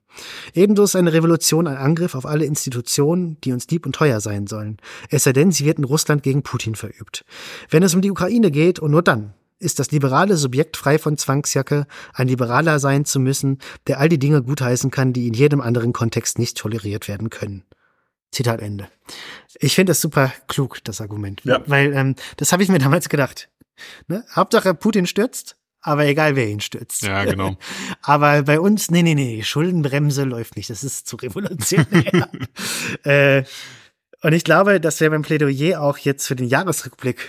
Ebenso ist eine Revolution ein Angriff auf alle Institutionen, die uns lieb und teuer sein sollen. Es sei denn, sie wird in Russland gegen Putin verübt. Wenn es um die Ukraine geht, und nur dann, ist das liberale Subjekt frei von Zwangsjacke, ein Liberaler sein zu müssen, der all die Dinge gutheißen kann, die in jedem anderen Kontext nicht toleriert werden können. Zitat Ende. Ich finde das super klug, das Argument. Ja. Weil ähm, das habe ich mir damals gedacht. Ne? Hauptsache Putin stürzt, aber egal wer ihn stürzt. Ja, genau. [LAUGHS] aber bei uns, nee, nee, nee, Schuldenbremse läuft nicht. Das ist zu revolutionär. [LAUGHS] äh, und ich glaube, das wäre beim Plädoyer auch jetzt für den Jahresrückblick,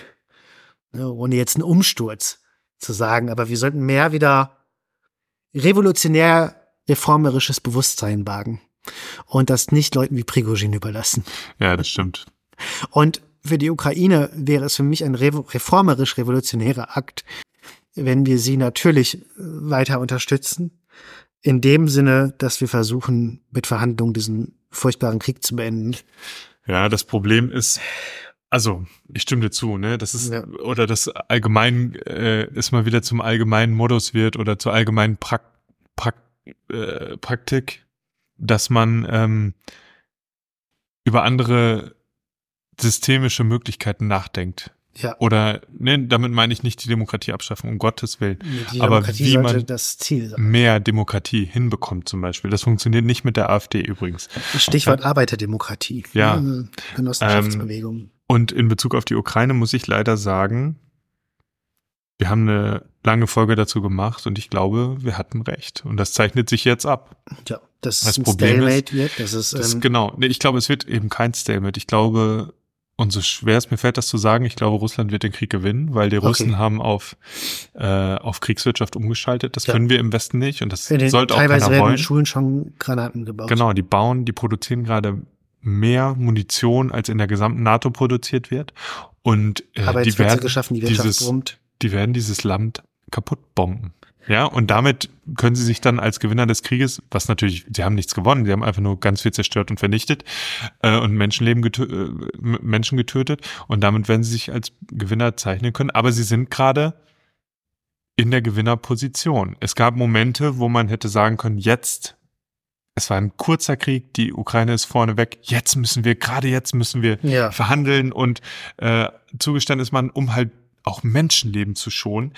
ne, ohne jetzt einen Umsturz zu sagen, aber wir sollten mehr wieder revolutionär reformerisches Bewusstsein wagen und das nicht Leuten wie Prigozhin überlassen. Ja, das stimmt. Und für die Ukraine wäre es für mich ein reformerisch-revolutionärer Akt, wenn wir sie natürlich weiter unterstützen. In dem Sinne, dass wir versuchen, mit Verhandlungen diesen furchtbaren Krieg zu beenden. Ja, das Problem ist, also ich stimme dir zu, ne? Das ist ja. oder das allgemein äh, ist mal wieder zum allgemeinen Modus wird oder zur allgemeinen Prak Prak äh, Praktik dass man ähm, über andere systemische Möglichkeiten nachdenkt. Ja. Oder, ne, damit meine ich nicht die Demokratie abschaffen, um Gottes Willen. Nee, aber wie man mehr Demokratie hinbekommt zum Beispiel. Das funktioniert nicht mit der AfD übrigens. Stichwort Arbeiterdemokratie. Ja. Genossenschaftsbewegung. Ähm, und in Bezug auf die Ukraine muss ich leider sagen, wir haben eine lange Folge dazu gemacht und ich glaube, wir hatten recht. Und das zeichnet sich jetzt ab. Ja, dass das es ein Problem Stalemate ist, wird. Das ist, das, ähm, genau. Nee, ich glaube, es wird eben kein Stalemate. Ich glaube, Und so schwer es mir fällt, das zu sagen, ich glaube, Russland wird den Krieg gewinnen, weil die Russen okay. haben auf, äh, auf Kriegswirtschaft umgeschaltet. Das ja. können wir im Westen nicht und das sollte auch teilweise keiner werden wollen. in Schulen schon Granaten gebaut. Genau, die bauen, die produzieren gerade mehr Munition, als in der gesamten NATO produziert wird. Und äh, die, werden, die, dieses, die werden dieses Land kaputt bomben. Ja, und damit können sie sich dann als Gewinner des Krieges, was natürlich, sie haben nichts gewonnen, sie haben einfach nur ganz viel zerstört und vernichtet äh, und Menschenleben getö äh, Menschen getötet und damit werden sie sich als Gewinner zeichnen können. Aber sie sind gerade in der Gewinnerposition. Es gab Momente, wo man hätte sagen können, jetzt, es war ein kurzer Krieg, die Ukraine ist vorne weg, jetzt müssen wir, gerade jetzt müssen wir ja. verhandeln und äh, zugestanden ist man, um halt auch Menschenleben zu schonen.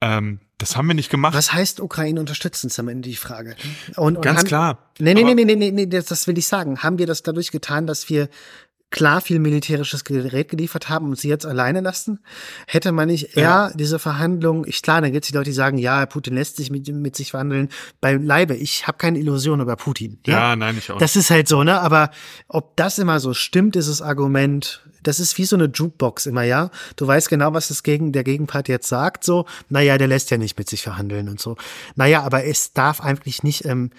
Ähm, das haben wir nicht gemacht. Was heißt Ukraine unterstützen, ist am Ende die Frage. Und, und Ganz haben, klar. Nee, nee, nee, nee, nee, nee, das, das will ich sagen. Haben wir das dadurch getan, dass wir klar viel militärisches Gerät geliefert haben und sie jetzt alleine lassen? Hätte man nicht eher ja. diese Verhandlungen, ich klar, dann gibt es die Leute, die sagen, ja, Putin lässt sich mit, mit sich verhandeln. Bei Leibe, ich habe keine Illusion über Putin. Ja? ja, nein, ich auch. Das ist halt so, ne? Aber ob das immer so stimmt, ist das Argument, das ist wie so eine Jukebox immer, ja. Du weißt genau, was das gegen, der Gegenpart jetzt sagt, so, naja, der lässt ja nicht mit sich verhandeln und so. Naja, aber es darf eigentlich nicht, ähm,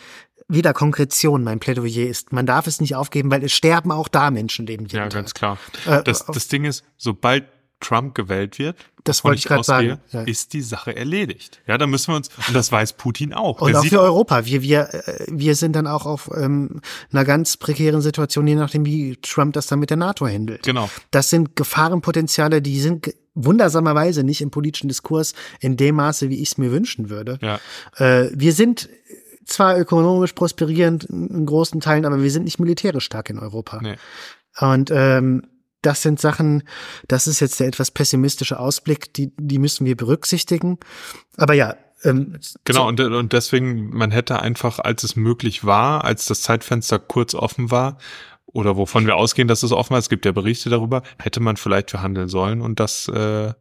wieder Konkretion mein Plädoyer ist. Man darf es nicht aufgeben, weil es sterben auch da Menschenleben Ja, Tag. ganz klar. Äh, das, das Ding ist, sobald Trump gewählt wird, das wollte ich gerade sagen, ja. ist die Sache erledigt. Ja, da müssen wir uns, und das weiß Putin auch. Und Der auch für Europa. Wir, wir, äh, wir sind dann auch auf ähm, einer ganz prekären Situation, je nachdem, wie Trump das dann mit der NATO handelt. Genau. Das sind Gefahrenpotenziale, die sind wundersamerweise nicht im politischen Diskurs in dem Maße, wie ich es mir wünschen würde. Ja. Äh, wir sind zwar ökonomisch prosperierend in großen Teilen, aber wir sind nicht militärisch stark in Europa. Nee. Und ähm, das sind Sachen, das ist jetzt der etwas pessimistische Ausblick, die, die müssen wir berücksichtigen. Aber ja. Ähm, genau, so. und, und deswegen, man hätte einfach, als es möglich war, als das Zeitfenster kurz offen war, oder wovon wir ausgehen, dass es offen war, es gibt ja Berichte darüber, hätte man vielleicht verhandeln sollen und das äh,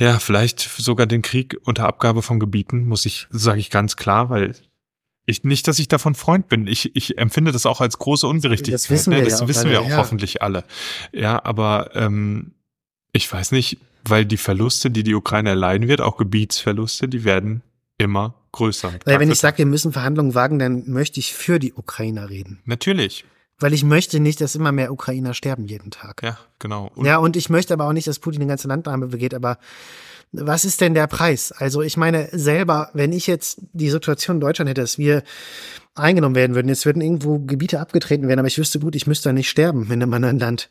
ja, vielleicht sogar den Krieg unter Abgabe von Gebieten, muss ich, sage ich ganz klar, weil ich nicht, dass ich davon Freund bin. Ich, ich empfinde das auch als große Ungerechtigkeit. Das wissen wir, ne? das ja, wissen wir auch ja. hoffentlich alle. Ja, aber ähm, ich weiß nicht, weil die Verluste, die die Ukraine erleiden wird, auch Gebietsverluste, die werden immer größer. Weil wenn ich sage, wir müssen Verhandlungen wagen, dann möchte ich für die Ukrainer reden. Natürlich. Weil ich möchte nicht, dass immer mehr Ukrainer sterben jeden Tag. Ja, genau. Und ja, und ich möchte aber auch nicht, dass Putin den ganze Landnahme begeht, aber was ist denn der Preis? Also ich meine selber, wenn ich jetzt die Situation in Deutschland hätte, dass wir eingenommen werden würden, jetzt würden irgendwo Gebiete abgetreten werden, aber ich wüsste gut, ich müsste da nicht sterben in einem anderen Land,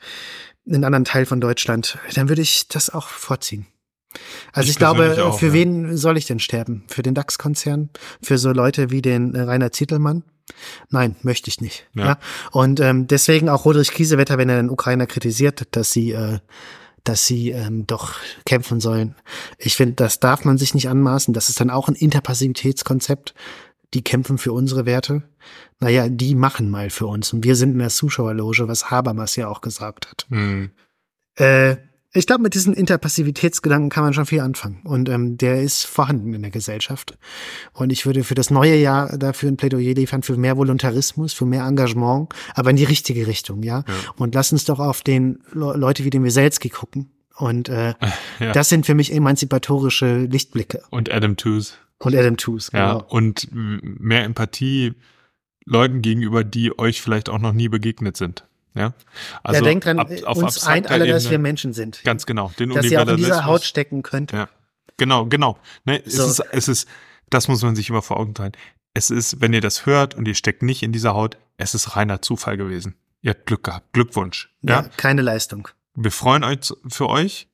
in einem anderen Teil von Deutschland, dann würde ich das auch vorziehen. Also ich, ich glaube, auch, für ja. wen soll ich denn sterben? Für den DAX-Konzern? Für so Leute wie den Rainer Zittelmann? Nein, möchte ich nicht. Ja. ja? Und ähm, deswegen auch Roderich Kiesewetter, wenn er den Ukrainer kritisiert, dass sie, äh, dass sie ähm, doch kämpfen sollen. Ich finde, das darf man sich nicht anmaßen. Das ist dann auch ein Interpassivitätskonzept. Die kämpfen für unsere Werte. Naja, die machen mal für uns. Und wir sind in der Zuschauerloge, was Habermas ja auch gesagt hat. Mhm. Äh, ich glaube, mit diesen Interpassivitätsgedanken kann man schon viel anfangen. Und ähm, der ist vorhanden in der Gesellschaft. Und ich würde für das neue Jahr dafür ein Plädoyer liefern, für mehr Voluntarismus, für mehr Engagement, aber in die richtige Richtung, ja. ja. Und lass uns doch auf den Le Leute wie den Weselski gucken. Und äh, [LAUGHS] ja. das sind für mich emanzipatorische Lichtblicke. Und Adam Tooze. Und Adam Tooze, genau. Ja, und mehr Empathie Leuten gegenüber, die euch vielleicht auch noch nie begegnet sind. Ja, also ja, denkt dran, ab, auf uns eint alle, dass wir Menschen sind. Ganz genau. Den dass ihr auch in dieser Haut stecken könnt. Ja, genau, genau. Ne, so. es, ist, es ist, das muss man sich immer vor Augen teilen. Es ist, wenn ihr das hört und ihr steckt nicht in dieser Haut, es ist reiner Zufall gewesen. Ihr habt Glück gehabt. Glückwunsch. Ja, ja keine Leistung. Wir freuen uns für euch,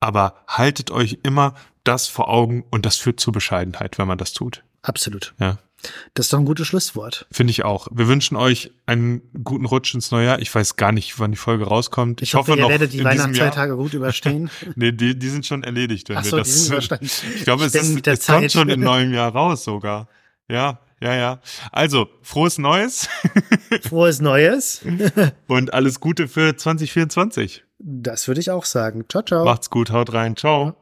aber haltet euch immer das vor Augen und das führt zur Bescheidenheit, wenn man das tut. Absolut. Ja. Das ist doch ein gutes Schlusswort. Finde ich auch. Wir wünschen euch einen guten Rutsch ins neue Jahr. Ich weiß gar nicht, wann die Folge rauskommt. Ich, ich hoffe, hoffe, ihr noch werdet die Weihnachtsfeiertage gut überstehen. [LAUGHS] nee, die, die sind schon erledigt. Wenn Ach so, wir das, die sind [LAUGHS] überstanden. Ich glaube, es, ist, es kommt schon im [LAUGHS] neuen Jahr raus sogar. Ja, ja, ja. Also, frohes Neues. frohes Neues. Und alles Gute für 2024. Das würde ich auch sagen. Ciao, ciao. Macht's gut, haut rein. Ciao.